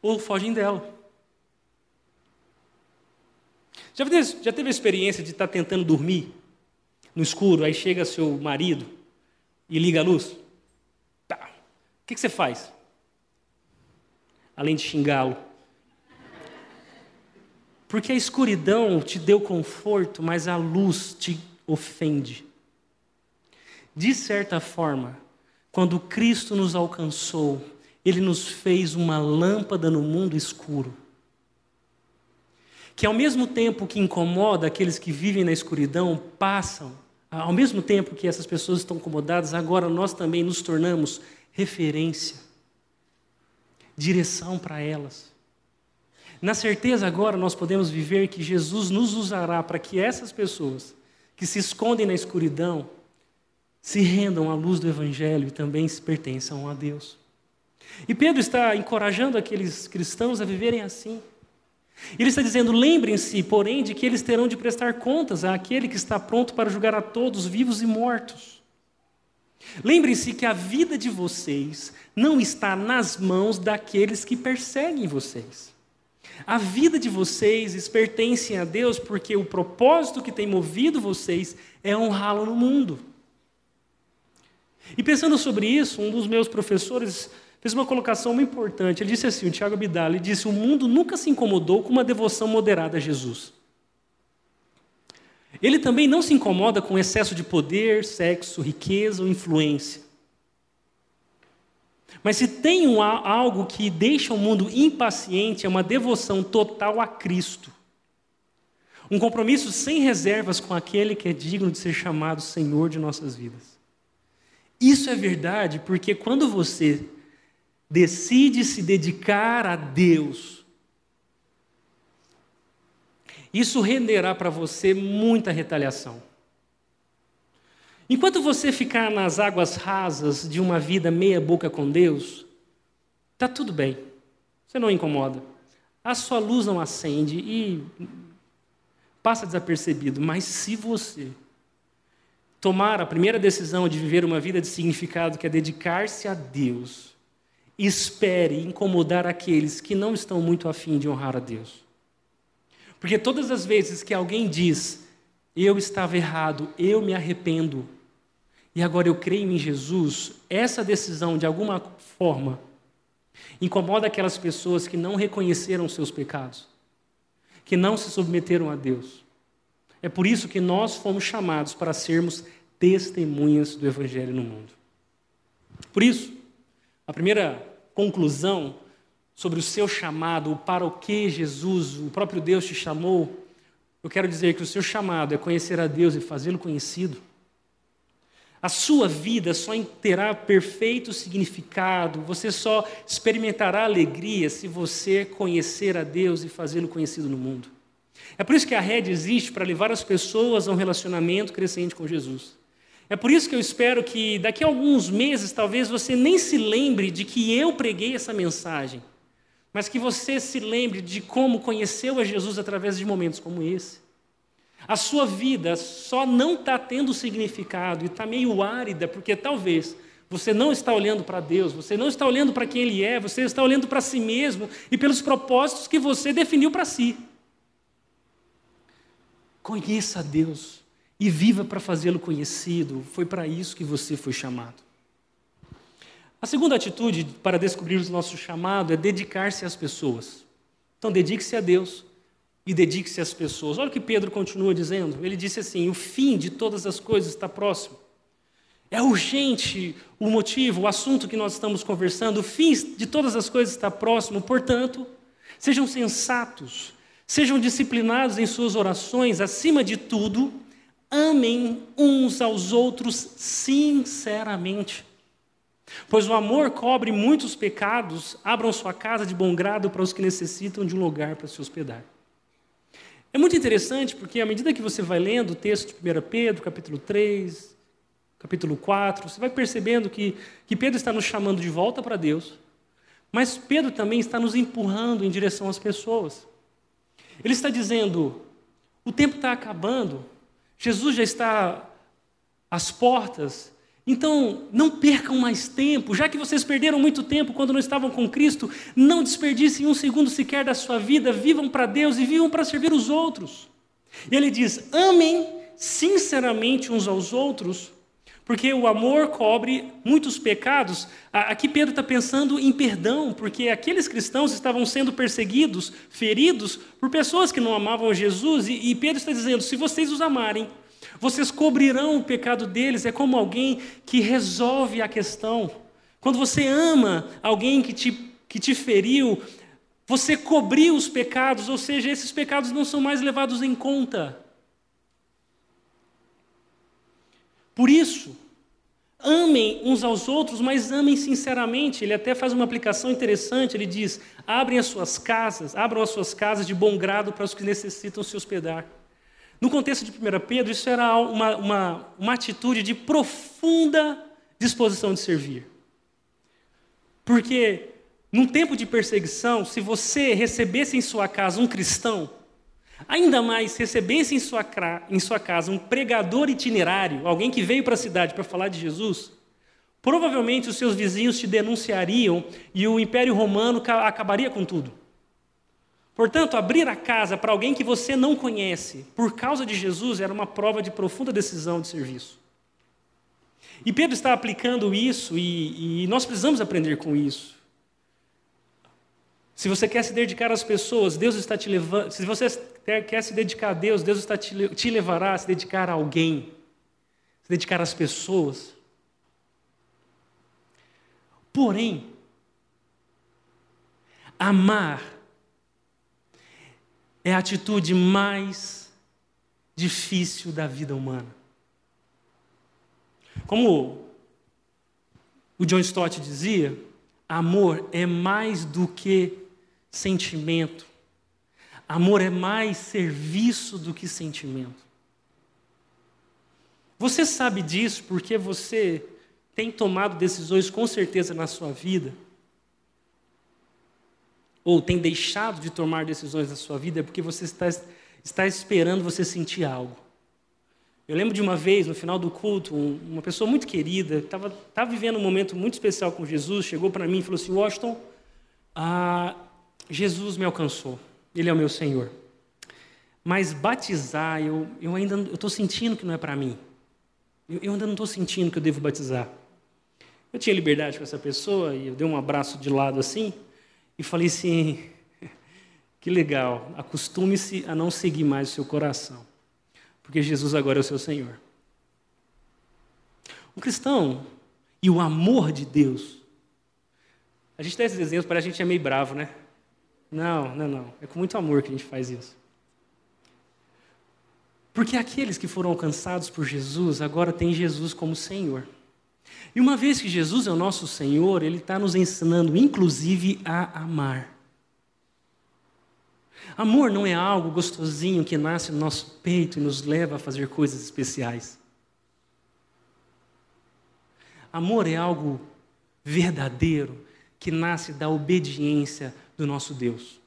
ou fogem dela. Já teve, já teve a experiência de estar tentando dormir? no escuro, aí chega seu marido e liga a luz. Tá. O que, que você faz? Além de xingá-lo. Porque a escuridão te deu conforto, mas a luz te ofende. De certa forma, quando Cristo nos alcançou, Ele nos fez uma lâmpada no mundo escuro. Que ao mesmo tempo que incomoda aqueles que vivem na escuridão, passam, ao mesmo tempo que essas pessoas estão incomodadas, agora nós também nos tornamos referência, direção para elas. Na certeza agora nós podemos viver que Jesus nos usará para que essas pessoas que se escondem na escuridão se rendam à luz do Evangelho e também se pertençam a Deus. E Pedro está encorajando aqueles cristãos a viverem assim. Ele está dizendo: lembrem-se, porém, de que eles terão de prestar contas àquele que está pronto para julgar a todos, vivos e mortos. Lembrem-se que a vida de vocês não está nas mãos daqueles que perseguem vocês. A vida de vocês pertence a Deus porque o propósito que tem movido vocês é honrá-lo no mundo. E pensando sobre isso, um dos meus professores fez uma colocação muito importante. Ele disse assim, o Tiago Abdala, ele disse, o mundo nunca se incomodou com uma devoção moderada a Jesus. Ele também não se incomoda com excesso de poder, sexo, riqueza ou influência. Mas se tem um, algo que deixa o mundo impaciente, é uma devoção total a Cristo. Um compromisso sem reservas com aquele que é digno de ser chamado Senhor de nossas vidas. Isso é verdade porque quando você decide se dedicar a Deus, isso renderá para você muita retaliação. Enquanto você ficar nas águas rasas de uma vida meia-boca com Deus, está tudo bem, você não incomoda. A sua luz não acende e passa desapercebido, mas se você tomar a primeira decisão de viver uma vida de significado, que é dedicar-se a Deus, espere incomodar aqueles que não estão muito afim de honrar a Deus. Porque todas as vezes que alguém diz, eu estava errado, eu me arrependo, e agora eu creio em Jesus, essa decisão, de alguma forma, incomoda aquelas pessoas que não reconheceram seus pecados, que não se submeteram a Deus. É por isso que nós fomos chamados para sermos testemunhas do Evangelho no mundo. Por isso, a primeira conclusão sobre o seu chamado, para o que Jesus, o próprio Deus te chamou, eu quero dizer que o seu chamado é conhecer a Deus e fazê-lo conhecido. A sua vida só terá perfeito significado, você só experimentará alegria se você conhecer a Deus e fazê-lo conhecido no mundo. É por isso que a rede existe para levar as pessoas a um relacionamento crescente com Jesus. É por isso que eu espero que daqui a alguns meses talvez você nem se lembre de que eu preguei essa mensagem, mas que você se lembre de como conheceu a Jesus através de momentos como esse. A sua vida só não está tendo significado e está meio árida, porque talvez você não está olhando para Deus, você não está olhando para quem Ele é, você está olhando para si mesmo e pelos propósitos que você definiu para si. Conheça Deus e viva para fazê-lo conhecido. Foi para isso que você foi chamado. A segunda atitude para descobrir o nosso chamado é dedicar-se às pessoas. Então, dedique-se a Deus e dedique-se às pessoas. Olha o que Pedro continua dizendo. Ele disse assim: o fim de todas as coisas está próximo. É urgente o motivo, o assunto que nós estamos conversando. O fim de todas as coisas está próximo. Portanto, sejam sensatos, sejam disciplinados em suas orações, acima de tudo, amem uns aos outros sinceramente. Pois o amor cobre muitos pecados, abram sua casa de bom grado para os que necessitam de um lugar para se hospedar. É muito interessante porque, à medida que você vai lendo o texto de 1 Pedro, capítulo 3, capítulo 4, você vai percebendo que, que Pedro está nos chamando de volta para Deus, mas Pedro também está nos empurrando em direção às pessoas. Ele está dizendo: o tempo está acabando, Jesus já está às portas. Então, não percam mais tempo, já que vocês perderam muito tempo quando não estavam com Cristo, não desperdicem um segundo sequer da sua vida, vivam para Deus e vivam para servir os outros. Ele diz: amem sinceramente uns aos outros, porque o amor cobre muitos pecados. Aqui Pedro está pensando em perdão, porque aqueles cristãos estavam sendo perseguidos, feridos por pessoas que não amavam Jesus, e Pedro está dizendo: se vocês os amarem, vocês cobrirão o pecado deles. É como alguém que resolve a questão. Quando você ama alguém que te, que te feriu, você cobriu os pecados, ou seja, esses pecados não são mais levados em conta. Por isso, amem uns aos outros, mas amem sinceramente. Ele até faz uma aplicação interessante. Ele diz: abrem as suas casas, abram as suas casas de bom grado para os que necessitam se hospedar. No contexto de 1 Pedro, isso era uma, uma, uma atitude de profunda disposição de servir. Porque, num tempo de perseguição, se você recebesse em sua casa um cristão, Ainda mais, recebesse em sua, em sua casa um pregador itinerário, alguém que veio para a cidade para falar de Jesus, provavelmente os seus vizinhos te denunciariam e o Império Romano acabaria com tudo. Portanto, abrir a casa para alguém que você não conhece, por causa de Jesus, era uma prova de profunda decisão de serviço. E Pedro está aplicando isso e, e nós precisamos aprender com isso. Se você quer se dedicar às pessoas, Deus está te levando. Se você quer se dedicar a Deus, Deus está te, te levará a se dedicar a alguém, se dedicar às pessoas. Porém, amar é a atitude mais difícil da vida humana. Como o John Stott dizia, amor é mais do que sentimento. Amor é mais serviço do que sentimento. Você sabe disso porque você tem tomado decisões com certeza na sua vida, ou tem deixado de tomar decisões na sua vida, é porque você está, está esperando você sentir algo. Eu lembro de uma vez, no final do culto, uma pessoa muito querida, estava, vivendo um momento muito especial com Jesus, chegou para mim e falou assim: Washington, ah, Jesus me alcançou, Ele é o meu Senhor. Mas batizar, eu, eu ainda estou sentindo que não é para mim. Eu, eu ainda não estou sentindo que eu devo batizar. Eu tinha liberdade com essa pessoa e eu dei um abraço de lado assim e falei assim: que legal, acostume-se a não seguir mais o seu coração, porque Jesus agora é o seu Senhor. O cristão e o amor de Deus. A gente dá esses exemplos, para a gente é meio bravo, né? Não, não, não. É com muito amor que a gente faz isso. Porque aqueles que foram alcançados por Jesus agora têm Jesus como Senhor. E uma vez que Jesus é o nosso Senhor, Ele está nos ensinando, inclusive, a amar. Amor não é algo gostosinho que nasce no nosso peito e nos leva a fazer coisas especiais. Amor é algo verdadeiro que nasce da obediência do nosso Deus.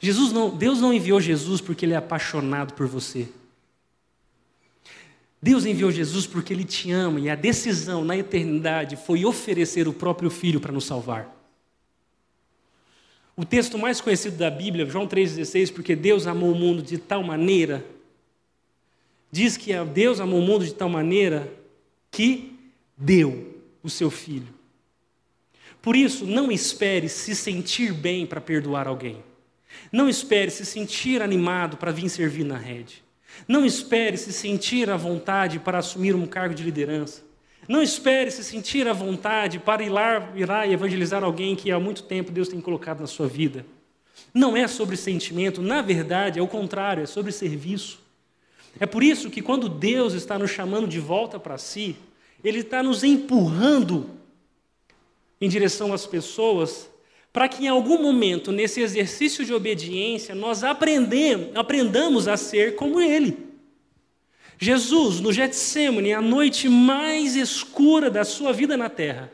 Jesus não, Deus não enviou Jesus porque ele é apaixonado por você. Deus enviou Jesus porque ele te ama e a decisão na eternidade foi oferecer o próprio filho para nos salvar. O texto mais conhecido da Bíblia, João 3,16, porque Deus amou o mundo de tal maneira, diz que Deus amou o mundo de tal maneira que deu o seu filho. Por isso, não espere se sentir bem para perdoar alguém. Não espere se sentir animado para vir servir na rede. Não espere se sentir à vontade para assumir um cargo de liderança. Não espere se sentir à vontade para ir lá, ir lá e evangelizar alguém que há muito tempo Deus tem colocado na sua vida. Não é sobre sentimento, na verdade, é o contrário, é sobre serviço. É por isso que quando Deus está nos chamando de volta para si, Ele está nos empurrando em direção às pessoas, para que em algum momento, nesse exercício de obediência, nós aprendamos a ser como Ele. Jesus, no Getsemane, a noite mais escura da sua vida na terra,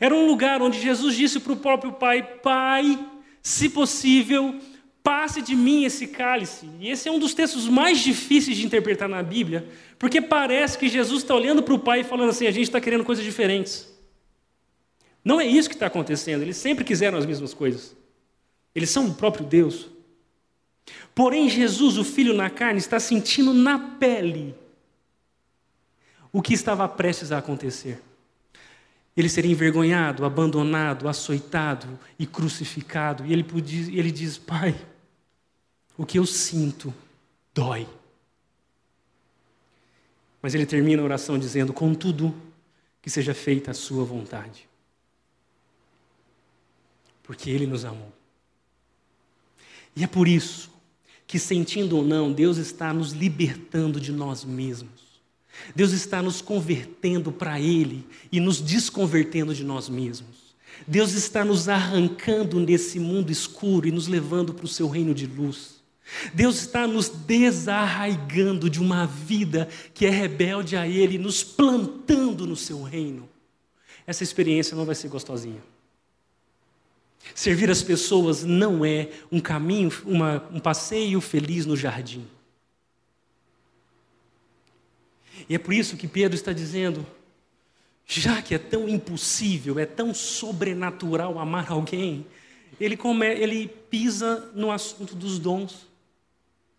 era um lugar onde Jesus disse para o próprio Pai: Pai, se possível, passe de mim esse cálice. E esse é um dos textos mais difíceis de interpretar na Bíblia, porque parece que Jesus está olhando para o Pai e falando assim: a gente está querendo coisas diferentes. Não é isso que está acontecendo. Eles sempre quiseram as mesmas coisas. Eles são o próprio Deus. Porém, Jesus, o Filho na carne, está sentindo na pele o que estava prestes a acontecer. Ele seria envergonhado, abandonado, açoitado e crucificado. E ele, podia, ele diz: Pai, o que eu sinto dói. Mas ele termina a oração dizendo: Contudo, que seja feita a Sua vontade. Porque Ele nos amou. E é por isso que, sentindo ou não, Deus está nos libertando de nós mesmos. Deus está nos convertendo para Ele e nos desconvertendo de nós mesmos. Deus está nos arrancando nesse mundo escuro e nos levando para o seu reino de luz. Deus está nos desarraigando de uma vida que é rebelde a Ele, nos plantando no seu reino. Essa experiência não vai ser gostosinha. Servir as pessoas não é um caminho, uma, um passeio feliz no jardim. E é por isso que Pedro está dizendo: já que é tão impossível, é tão sobrenatural amar alguém, ele, come, ele pisa no assunto dos dons.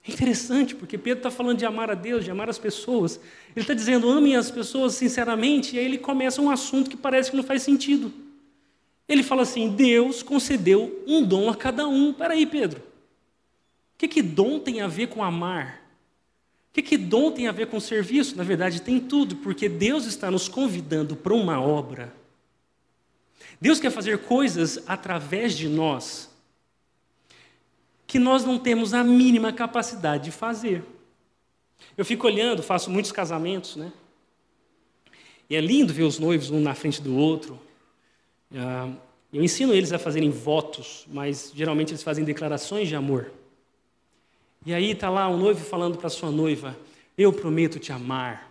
É interessante, porque Pedro está falando de amar a Deus, de amar as pessoas. Ele está dizendo, amem as pessoas sinceramente, e aí ele começa um assunto que parece que não faz sentido. Ele fala assim: Deus concedeu um dom a cada um. Peraí, Pedro. O que, que dom tem a ver com amar? O que, que dom tem a ver com serviço? Na verdade, tem tudo, porque Deus está nos convidando para uma obra. Deus quer fazer coisas através de nós que nós não temos a mínima capacidade de fazer. Eu fico olhando, faço muitos casamentos, né? E é lindo ver os noivos um na frente do outro. Eu ensino eles a fazerem votos, mas geralmente eles fazem declarações de amor. E aí está lá um noivo falando para sua noiva: Eu prometo te amar.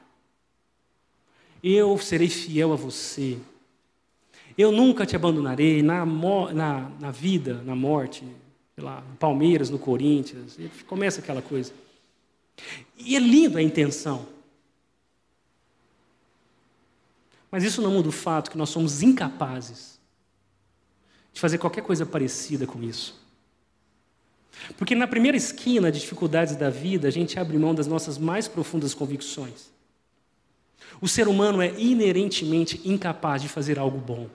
Eu serei fiel a você. Eu nunca te abandonarei na, na, na vida, na morte, sei lá, no Palmeiras, no Corinthians, e começa aquela coisa. E é lindo a intenção. Mas isso não muda o fato que nós somos incapazes de fazer qualquer coisa parecida com isso. Porque na primeira esquina de dificuldades da vida, a gente abre mão das nossas mais profundas convicções. O ser humano é inerentemente incapaz de fazer algo bom.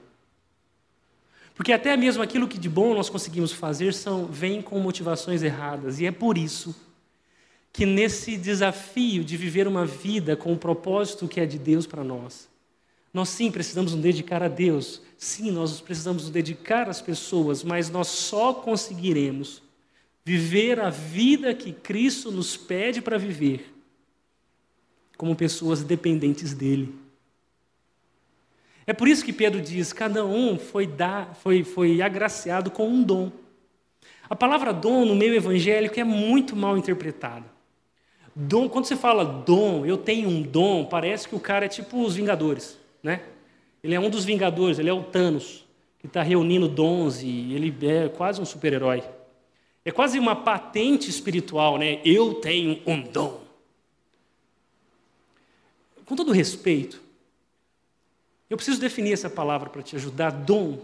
Porque até mesmo aquilo que de bom nós conseguimos fazer são, vem com motivações erradas. E é por isso que nesse desafio de viver uma vida com o propósito que é de Deus para nós, nós sim precisamos nos dedicar a Deus, sim, nós precisamos nos dedicar às pessoas, mas nós só conseguiremos viver a vida que Cristo nos pede para viver como pessoas dependentes dEle. É por isso que Pedro diz: cada um foi, dar, foi, foi agraciado com um dom. A palavra dom no meio evangélico é muito mal interpretada. Dom, quando você fala dom, eu tenho um dom, parece que o cara é tipo os Vingadores, né? Ele é um dos Vingadores, ele é o Thanos, que está reunindo dons e ele é quase um super-herói. É quase uma patente espiritual, né? Eu tenho um dom. Com todo respeito, eu preciso definir essa palavra para te ajudar. Dom,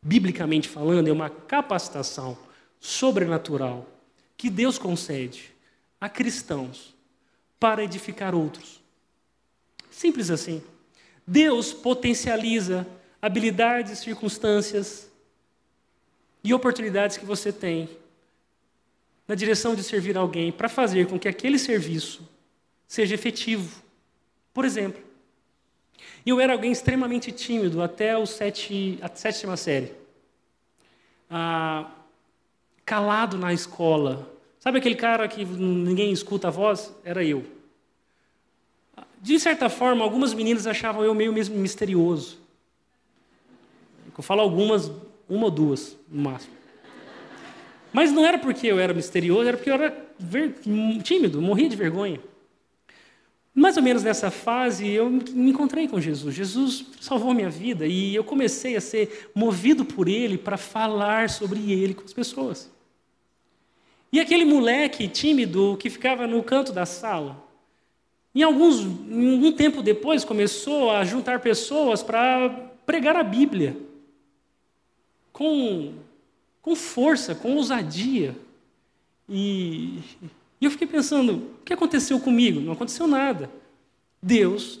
biblicamente falando, é uma capacitação sobrenatural que Deus concede a cristãos para edificar outros. Simples assim. Deus potencializa habilidades, circunstâncias e oportunidades que você tem na direção de servir alguém para fazer com que aquele serviço seja efetivo. Por exemplo, eu era alguém extremamente tímido até o sete, a sétima série. Ah, calado na escola. Sabe aquele cara que ninguém escuta a voz? Era eu. De certa forma, algumas meninas achavam eu meio mesmo misterioso. Eu falo algumas, uma ou duas, no máximo. Mas não era porque eu era misterioso, era porque eu era tímido, morria de vergonha. Mais ou menos nessa fase, eu me encontrei com Jesus. Jesus salvou minha vida e eu comecei a ser movido por Ele para falar sobre Ele com as pessoas. E aquele moleque tímido que ficava no canto da sala, em alguns, em algum tempo depois, começou a juntar pessoas para pregar a Bíblia com, com força, com ousadia. E, e eu fiquei pensando: o que aconteceu comigo? Não aconteceu nada. Deus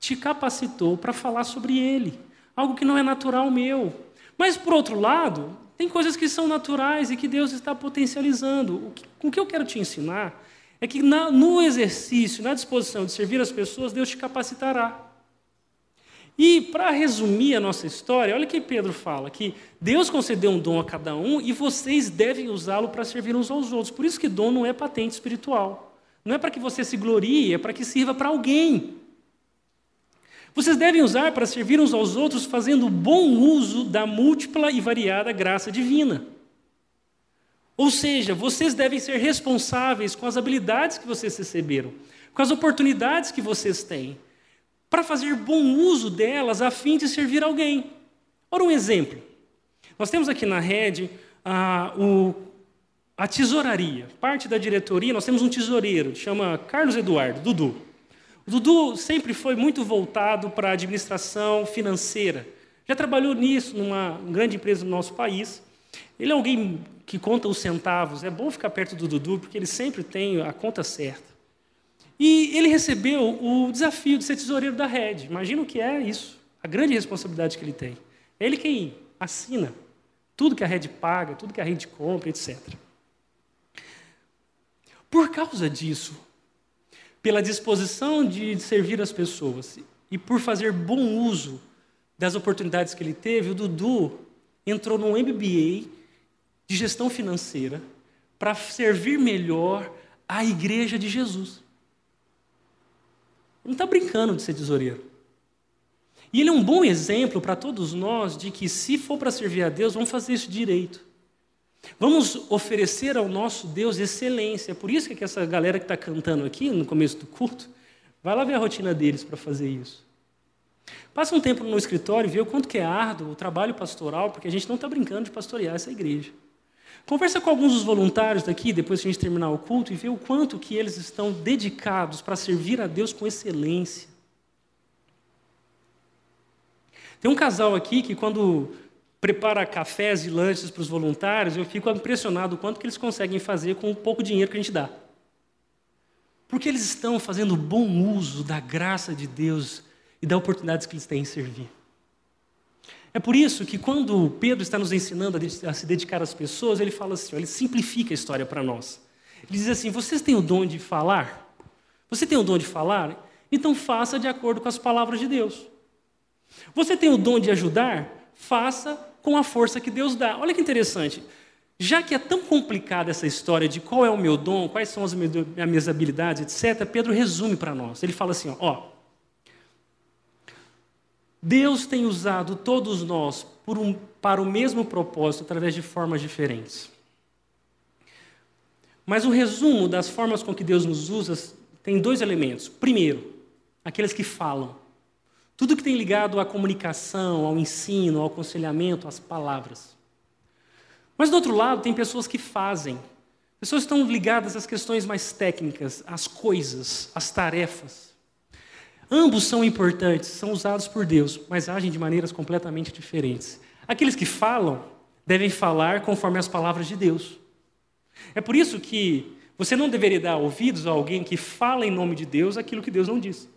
te capacitou para falar sobre Ele, algo que não é natural meu. Mas, por outro lado, tem coisas que são naturais e que Deus está potencializando. O que, o que eu quero te ensinar é que na, no exercício, na disposição de servir as pessoas, Deus te capacitará. E, para resumir a nossa história, olha o que Pedro fala: que Deus concedeu um dom a cada um e vocês devem usá-lo para servir uns aos outros. Por isso que dom não é patente espiritual. Não é para que você se glorie, é para que sirva para alguém. Vocês devem usar para servir uns aos outros, fazendo bom uso da múltipla e variada graça divina. Ou seja, vocês devem ser responsáveis com as habilidades que vocês receberam, com as oportunidades que vocês têm, para fazer bom uso delas a fim de servir alguém. Ora, um exemplo. Nós temos aqui na rede a, o, a tesouraria, parte da diretoria, nós temos um tesoureiro, chama Carlos Eduardo, Dudu. O Dudu sempre foi muito voltado para a administração financeira. Já trabalhou nisso numa grande empresa do nosso país. Ele é alguém que conta os centavos. É bom ficar perto do Dudu, porque ele sempre tem a conta certa. E ele recebeu o desafio de ser tesoureiro da rede. Imagina o que é isso, a grande responsabilidade que ele tem. É ele quem assina tudo que a rede paga, tudo que a rede compra, etc. Por causa disso, pela disposição de servir as pessoas e por fazer bom uso das oportunidades que ele teve, o Dudu entrou no MBA de gestão financeira para servir melhor a igreja de Jesus. Ele não está brincando de ser tesoureiro. E ele é um bom exemplo para todos nós de que, se for para servir a Deus, vamos fazer isso direito. Vamos oferecer ao nosso Deus excelência. É por isso que essa galera que está cantando aqui no começo do culto, vai lá ver a rotina deles para fazer isso. Passa um tempo no escritório e vê o quanto que é árduo o trabalho pastoral, porque a gente não está brincando de pastorear essa igreja. Conversa com alguns dos voluntários daqui, depois que a gente terminar o culto, e vê o quanto que eles estão dedicados para servir a Deus com excelência. Tem um casal aqui que, quando prepara cafés e lanches para os voluntários, eu fico impressionado o quanto que eles conseguem fazer com o pouco dinheiro que a gente dá. Porque eles estão fazendo bom uso da graça de Deus e das oportunidades que eles têm em servir. É por isso que quando Pedro está nos ensinando a se dedicar às pessoas, ele fala assim, ele simplifica a história para nós. Ele diz assim: vocês têm o dom de falar? Você tem o dom de falar? Então faça de acordo com as palavras de Deus. Você tem o dom de ajudar? Faça com a força que Deus dá. Olha que interessante. Já que é tão complicada essa história de qual é o meu dom, quais são as minhas habilidades, etc., Pedro resume para nós. Ele fala assim: ó, Deus tem usado todos nós um, para o mesmo propósito através de formas diferentes. Mas o resumo das formas com que Deus nos usa tem dois elementos. Primeiro, aqueles que falam. Tudo que tem ligado à comunicação, ao ensino, ao aconselhamento, às palavras. Mas do outro lado, tem pessoas que fazem. Pessoas que estão ligadas às questões mais técnicas, às coisas, às tarefas. Ambos são importantes, são usados por Deus, mas agem de maneiras completamente diferentes. Aqueles que falam devem falar conforme as palavras de Deus. É por isso que você não deveria dar ouvidos a alguém que fala em nome de Deus aquilo que Deus não diz.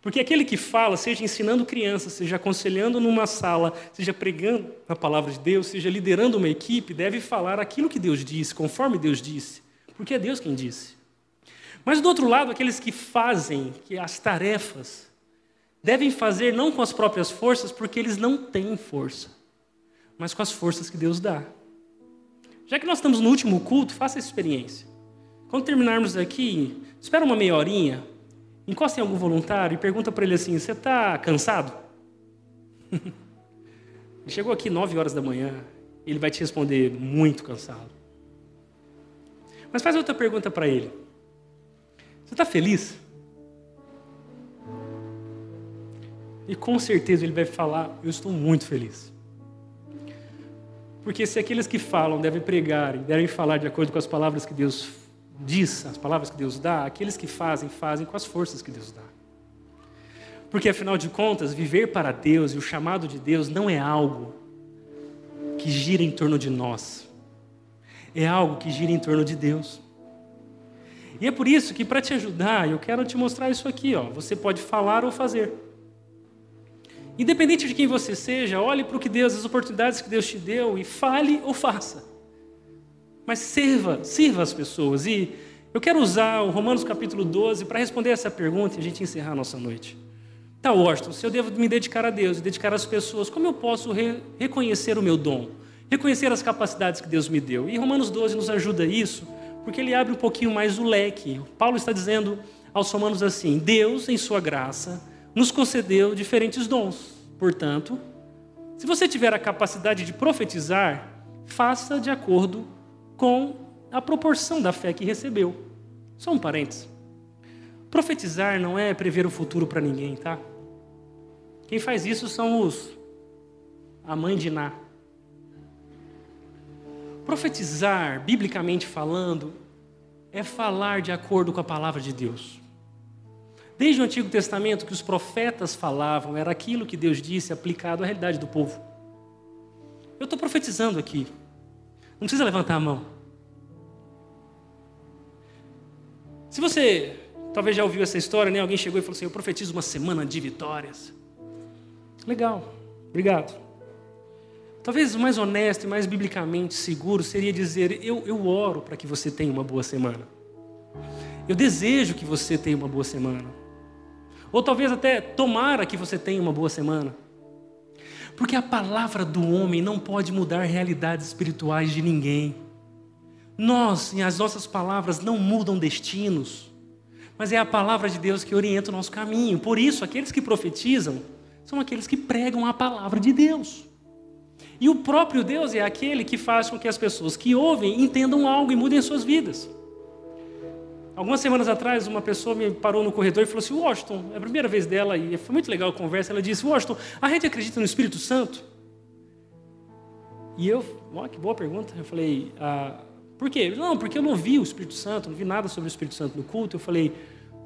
Porque aquele que fala, seja ensinando crianças, seja aconselhando numa sala, seja pregando a palavra de Deus, seja liderando uma equipe, deve falar aquilo que Deus disse, conforme Deus disse, porque é Deus quem disse. Mas do outro lado, aqueles que fazem que as tarefas devem fazer não com as próprias forças, porque eles não têm força, mas com as forças que Deus dá. Já que nós estamos no último culto, faça essa experiência. Quando terminarmos aqui, espera uma meia horinha, encosta em algum voluntário e pergunta para ele assim: Você está cansado? ele chegou aqui nove horas da manhã, ele vai te responder muito cansado. Mas faz outra pergunta para ele: Você está feliz? E com certeza ele vai falar: Eu estou muito feliz. Porque se aqueles que falam devem pregar e devem falar de acordo com as palavras que Deus diz, as palavras que Deus dá, aqueles que fazem, fazem com as forças que Deus dá. Porque afinal de contas, viver para Deus e o chamado de Deus não é algo que gira em torno de nós. é algo que gira em torno de Deus. E é por isso que, para te ajudar, eu quero te mostrar isso aqui. Ó. Você pode falar ou fazer. Independente de quem você seja, olhe para o que Deus, as oportunidades que Deus te deu e fale ou faça. Mas sirva, sirva as pessoas. E eu quero usar o Romanos capítulo 12 para responder essa pergunta e a gente encerrar a nossa noite. Tá, Washington, se eu devo me dedicar a Deus e dedicar às pessoas, como eu posso re reconhecer o meu dom? Reconhecer as capacidades que Deus me deu? E Romanos 12 nos ajuda isso, porque ele abre um pouquinho mais o leque. Paulo está dizendo aos romanos assim: Deus, em sua graça, nos concedeu diferentes dons. Portanto, se você tiver a capacidade de profetizar, faça de acordo com a proporção da fé que recebeu. Só um parênteses. Profetizar não é prever o futuro para ninguém, tá? Quem faz isso são os a mãe de Ná. Profetizar, biblicamente falando, é falar de acordo com a palavra de Deus. Desde o Antigo Testamento, que os profetas falavam era aquilo que Deus disse aplicado à realidade do povo. Eu estou profetizando aqui. Não precisa levantar a mão. Se você talvez já ouviu essa história, né? Alguém chegou e falou assim: Eu profetizo uma semana de vitórias. Legal, obrigado. Talvez o mais honesto e mais biblicamente seguro seria dizer: eu, eu oro para que você tenha uma boa semana. Eu desejo que você tenha uma boa semana. Ou talvez até tomara que você tenha uma boa semana. Porque a palavra do homem não pode mudar realidades espirituais de ninguém. Nós e as nossas palavras não mudam destinos, mas é a palavra de Deus que orienta o nosso caminho. Por isso, aqueles que profetizam são aqueles que pregam a palavra de Deus. E o próprio Deus é aquele que faz com que as pessoas que ouvem entendam algo e mudem suas vidas. Algumas semanas atrás, uma pessoa me parou no corredor e falou assim: Washington, é a primeira vez dela e foi muito legal a conversa. Ela disse: Washington, a gente acredita no Espírito Santo? E eu, ó, que boa pergunta. Eu falei: ah, por quê? Não, porque eu não vi o Espírito Santo, não vi nada sobre o Espírito Santo no culto. Eu falei: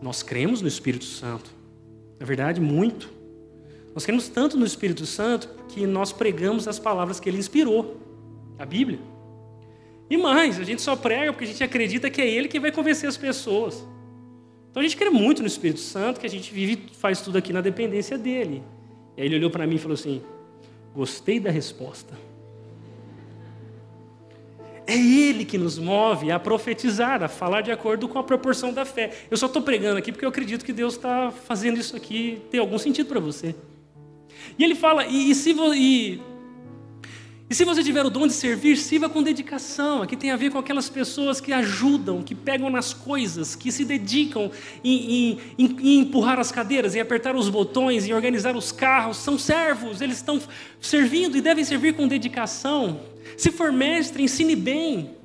nós cremos no Espírito Santo. Na verdade, muito. Nós cremos tanto no Espírito Santo que nós pregamos as palavras que ele inspirou, a Bíblia. E mais, a gente só prega porque a gente acredita que é ele que vai convencer as pessoas. Então a gente crê muito no Espírito Santo, que a gente vive, faz tudo aqui na dependência dele. E aí ele olhou para mim e falou assim: Gostei da resposta. É Ele que nos move a profetizar, a falar de acordo com a proporção da fé. Eu só estou pregando aqui porque eu acredito que Deus está fazendo isso aqui ter algum sentido para você. E ele fala: e, e, se, e, e se você tiver o dom de servir, sirva com dedicação. Aqui tem a ver com aquelas pessoas que ajudam, que pegam nas coisas, que se dedicam em, em, em empurrar as cadeiras, em apertar os botões, em organizar os carros. São servos, eles estão servindo e devem servir com dedicação. Se for mestre, ensine bem.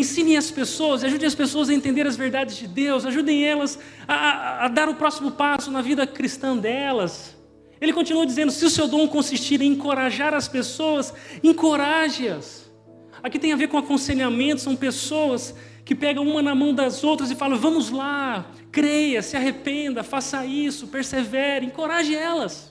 Ensine as pessoas, ajude as pessoas a entender as verdades de Deus, ajudem elas a, a, a dar o próximo passo na vida cristã delas. Ele continua dizendo: se o seu dom consistir em encorajar as pessoas, encoraje-as. Aqui tem a ver com aconselhamento, são pessoas que pegam uma na mão das outras e falam: vamos lá, creia, se arrependa, faça isso, persevere, encoraje elas.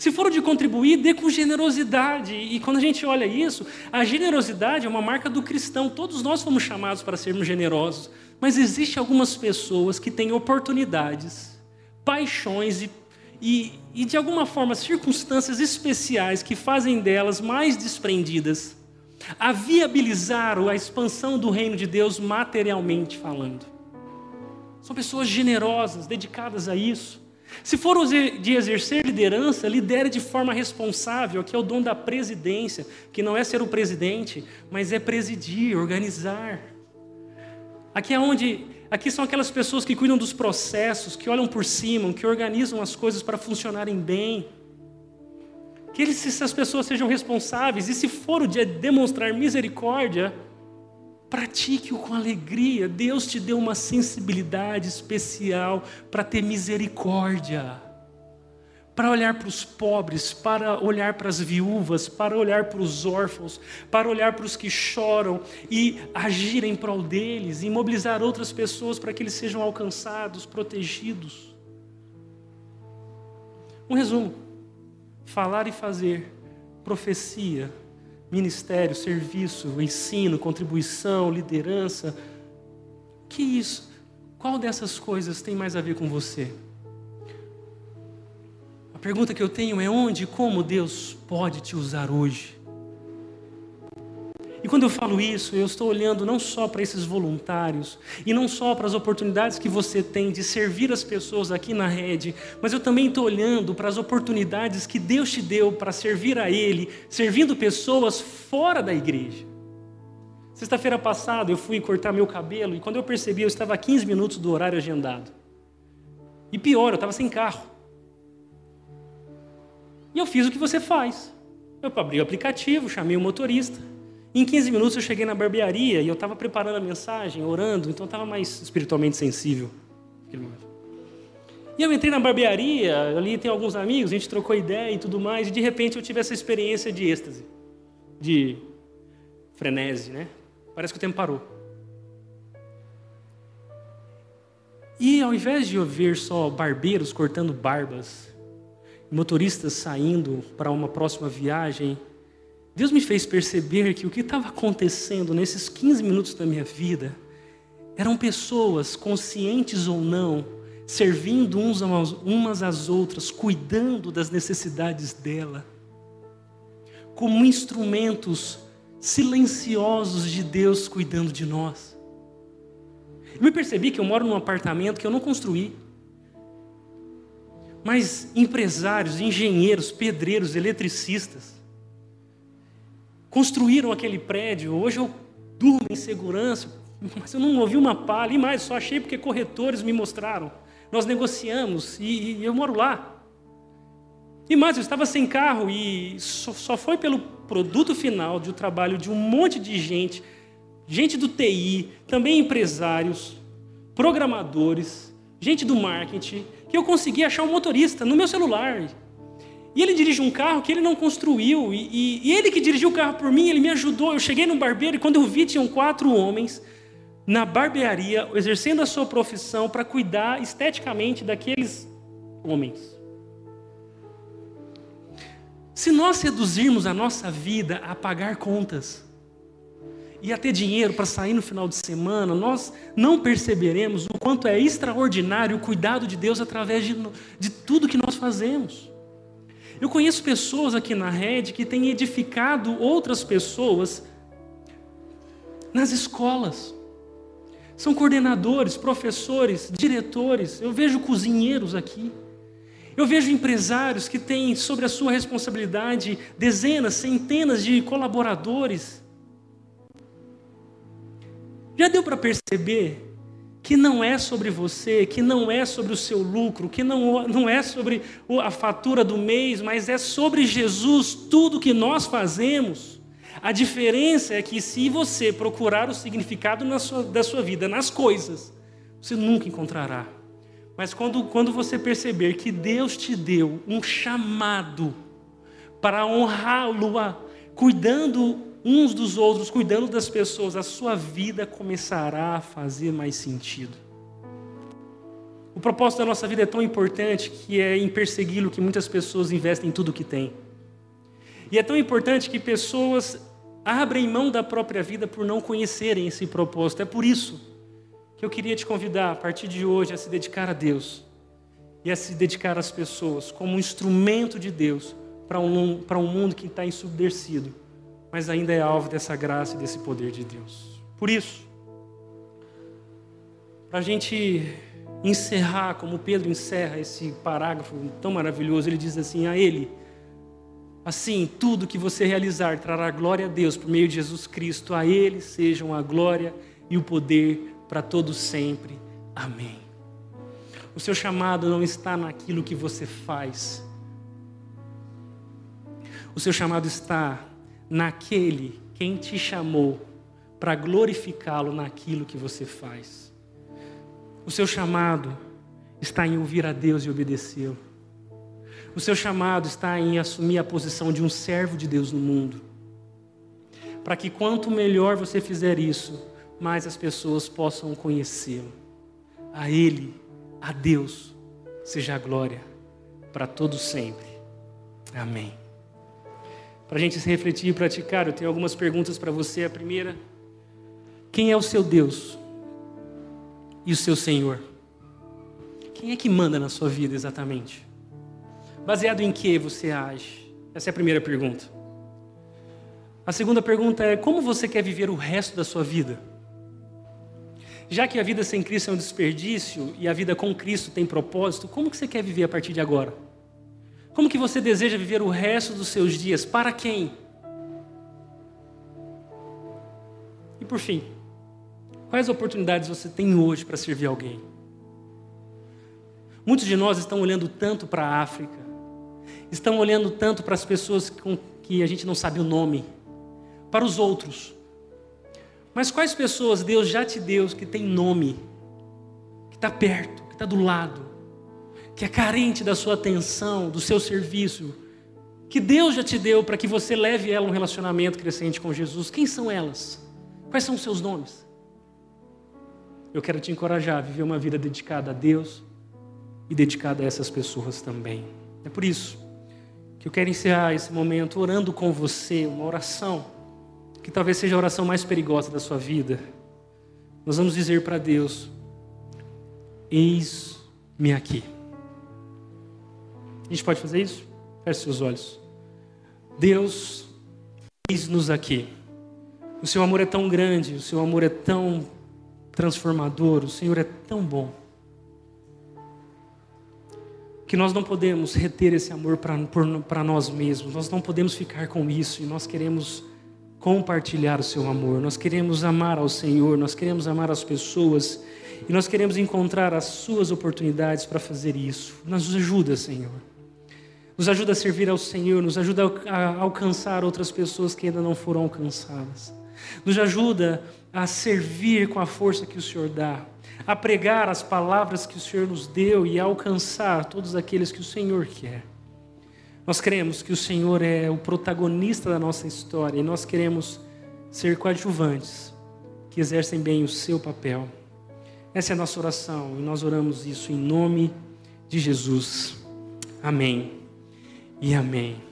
Se for de contribuir, dê com generosidade. E quando a gente olha isso, a generosidade é uma marca do cristão. Todos nós fomos chamados para sermos generosos. Mas existem algumas pessoas que têm oportunidades, paixões e, e, e, de alguma forma, circunstâncias especiais que fazem delas mais desprendidas a viabilizar a expansão do reino de Deus materialmente falando. São pessoas generosas, dedicadas a isso. Se for de exercer liderança, lidere de forma responsável, que é o dom da presidência, que não é ser o presidente, mas é presidir, organizar. Aqui é onde, aqui são aquelas pessoas que cuidam dos processos, que olham por cima, que organizam as coisas para funcionarem bem. Que essas pessoas sejam responsáveis, e se for o de demonstrar misericórdia, Pratique-o com alegria. Deus te deu uma sensibilidade especial para ter misericórdia, para olhar para os pobres, para olhar para as viúvas, para olhar para os órfãos, para olhar para os que choram e agir em prol deles, e mobilizar outras pessoas para que eles sejam alcançados, protegidos. Um resumo: falar e fazer, profecia, ministério, serviço, ensino, contribuição, liderança. Que isso? Qual dessas coisas tem mais a ver com você? A pergunta que eu tenho é onde e como Deus pode te usar hoje? E quando eu falo isso, eu estou olhando não só para esses voluntários e não só para as oportunidades que você tem de servir as pessoas aqui na rede, mas eu também estou olhando para as oportunidades que Deus te deu para servir a Ele, servindo pessoas fora da igreja. Sexta-feira passada eu fui cortar meu cabelo e quando eu percebi eu estava a 15 minutos do horário agendado. E pior, eu estava sem carro. E eu fiz o que você faz. Eu abri o aplicativo, chamei o motorista. Em 15 minutos eu cheguei na barbearia e eu estava preparando a mensagem, orando, então eu estava mais espiritualmente sensível. E eu entrei na barbearia, ali tem alguns amigos, a gente trocou ideia e tudo mais, e de repente eu tive essa experiência de êxtase, de frenese, né? Parece que o tempo parou. E ao invés de eu ver só barbeiros cortando barbas, motoristas saindo para uma próxima viagem, Deus me fez perceber que o que estava acontecendo nesses 15 minutos da minha vida eram pessoas, conscientes ou não, servindo uns umas às outras, cuidando das necessidades dela, como instrumentos silenciosos de Deus cuidando de nós. Eu me percebi que eu moro num apartamento que eu não construí. Mas empresários, engenheiros, pedreiros, eletricistas, construíram aquele prédio. Hoje eu durmo em segurança, mas eu não ouvi uma palha, e mais, só achei porque corretores me mostraram. Nós negociamos e, e eu moro lá. E mais, eu estava sem carro e só, só foi pelo produto final do trabalho de um monte de gente, gente do TI, também empresários, programadores, gente do marketing, que eu consegui achar um motorista no meu celular. E ele dirige um carro que ele não construiu. E, e, e, ele que dirigiu o carro por mim, ele me ajudou. Eu cheguei no barbeiro e quando eu vi, tinham quatro homens na barbearia, exercendo a sua profissão para cuidar esteticamente daqueles homens. Se nós reduzirmos a nossa vida a pagar contas e a ter dinheiro para sair no final de semana, nós não perceberemos o quanto é extraordinário o cuidado de Deus através de, de tudo que nós fazemos. Eu conheço pessoas aqui na rede que têm edificado outras pessoas nas escolas. São coordenadores, professores, diretores. Eu vejo cozinheiros aqui. Eu vejo empresários que têm sobre a sua responsabilidade dezenas, centenas de colaboradores. Já deu para perceber que não é sobre você, que não é sobre o seu lucro, que não, não é sobre a fatura do mês, mas é sobre Jesus, tudo que nós fazemos. A diferença é que se você procurar o significado sua, da sua vida nas coisas, você nunca encontrará. Mas quando, quando você perceber que Deus te deu um chamado para honrá-lo, cuidando uns dos outros, cuidando das pessoas, a sua vida começará a fazer mais sentido. O propósito da nossa vida é tão importante que é em persegui-lo que muitas pessoas investem em tudo o que têm. E é tão importante que pessoas abrem mão da própria vida por não conhecerem esse propósito. É por isso que eu queria te convidar, a partir de hoje, a se dedicar a Deus e a se dedicar às pessoas como um instrumento de Deus para um, para um mundo que está ensurdecido mas ainda é alvo dessa graça e desse poder de Deus. Por isso, para a gente encerrar, como Pedro encerra esse parágrafo tão maravilhoso, ele diz assim: a Ele, assim, tudo que você realizar trará glória a Deus por meio de Jesus Cristo, a Ele sejam a glória e o poder para todos sempre. Amém. O seu chamado não está naquilo que você faz, o seu chamado está naquele quem te chamou para glorificá-lo naquilo que você faz. O seu chamado está em ouvir a Deus e obedecê-lo. O seu chamado está em assumir a posição de um servo de Deus no mundo. Para que quanto melhor você fizer isso, mais as pessoas possam conhecê-lo. A Ele, a Deus, seja a glória para todos sempre. Amém. Para a gente se refletir e praticar, eu tenho algumas perguntas para você. A primeira: quem é o seu Deus e o seu Senhor? Quem é que manda na sua vida exatamente? Baseado em que você age? Essa é a primeira pergunta. A segunda pergunta é: como você quer viver o resto da sua vida? Já que a vida sem Cristo é um desperdício e a vida com Cristo tem propósito, como que você quer viver a partir de agora? Como que você deseja viver o resto dos seus dias? Para quem? E por fim, quais oportunidades você tem hoje para servir alguém? Muitos de nós estão olhando tanto para a África, estão olhando tanto para as pessoas com que a gente não sabe o nome, para os outros. Mas quais pessoas Deus já te deu que tem nome, que está perto, que está do lado, que é carente da sua atenção, do seu serviço, que Deus já te deu para que você leve ela a um relacionamento crescente com Jesus? Quem são elas? Quais são os seus nomes? Eu quero te encorajar a viver uma vida dedicada a Deus e dedicada a essas pessoas também. É por isso que eu quero encerrar esse momento orando com você, uma oração que talvez seja a oração mais perigosa da sua vida, nós vamos dizer para Deus: Eis-me aqui. A gente pode fazer isso? Feche seus olhos. Deus, eis-nos aqui. O seu amor é tão grande, o seu amor é tão transformador, o Senhor é tão bom. Que nós não podemos reter esse amor para nós mesmos, nós não podemos ficar com isso e nós queremos compartilhar o seu amor, nós queremos amar ao Senhor, nós queremos amar as pessoas e nós queremos encontrar as suas oportunidades para fazer isso. Nos ajuda, Senhor. Nos ajuda a servir ao Senhor, nos ajuda a alcançar outras pessoas que ainda não foram alcançadas. Nos ajuda a servir com a força que o Senhor dá, a pregar as palavras que o Senhor nos deu e a alcançar todos aqueles que o Senhor quer. Nós cremos que o Senhor é o protagonista da nossa história e nós queremos ser coadjuvantes que exercem bem o seu papel. Essa é a nossa oração e nós oramos isso em nome de Jesus. Amém e amém.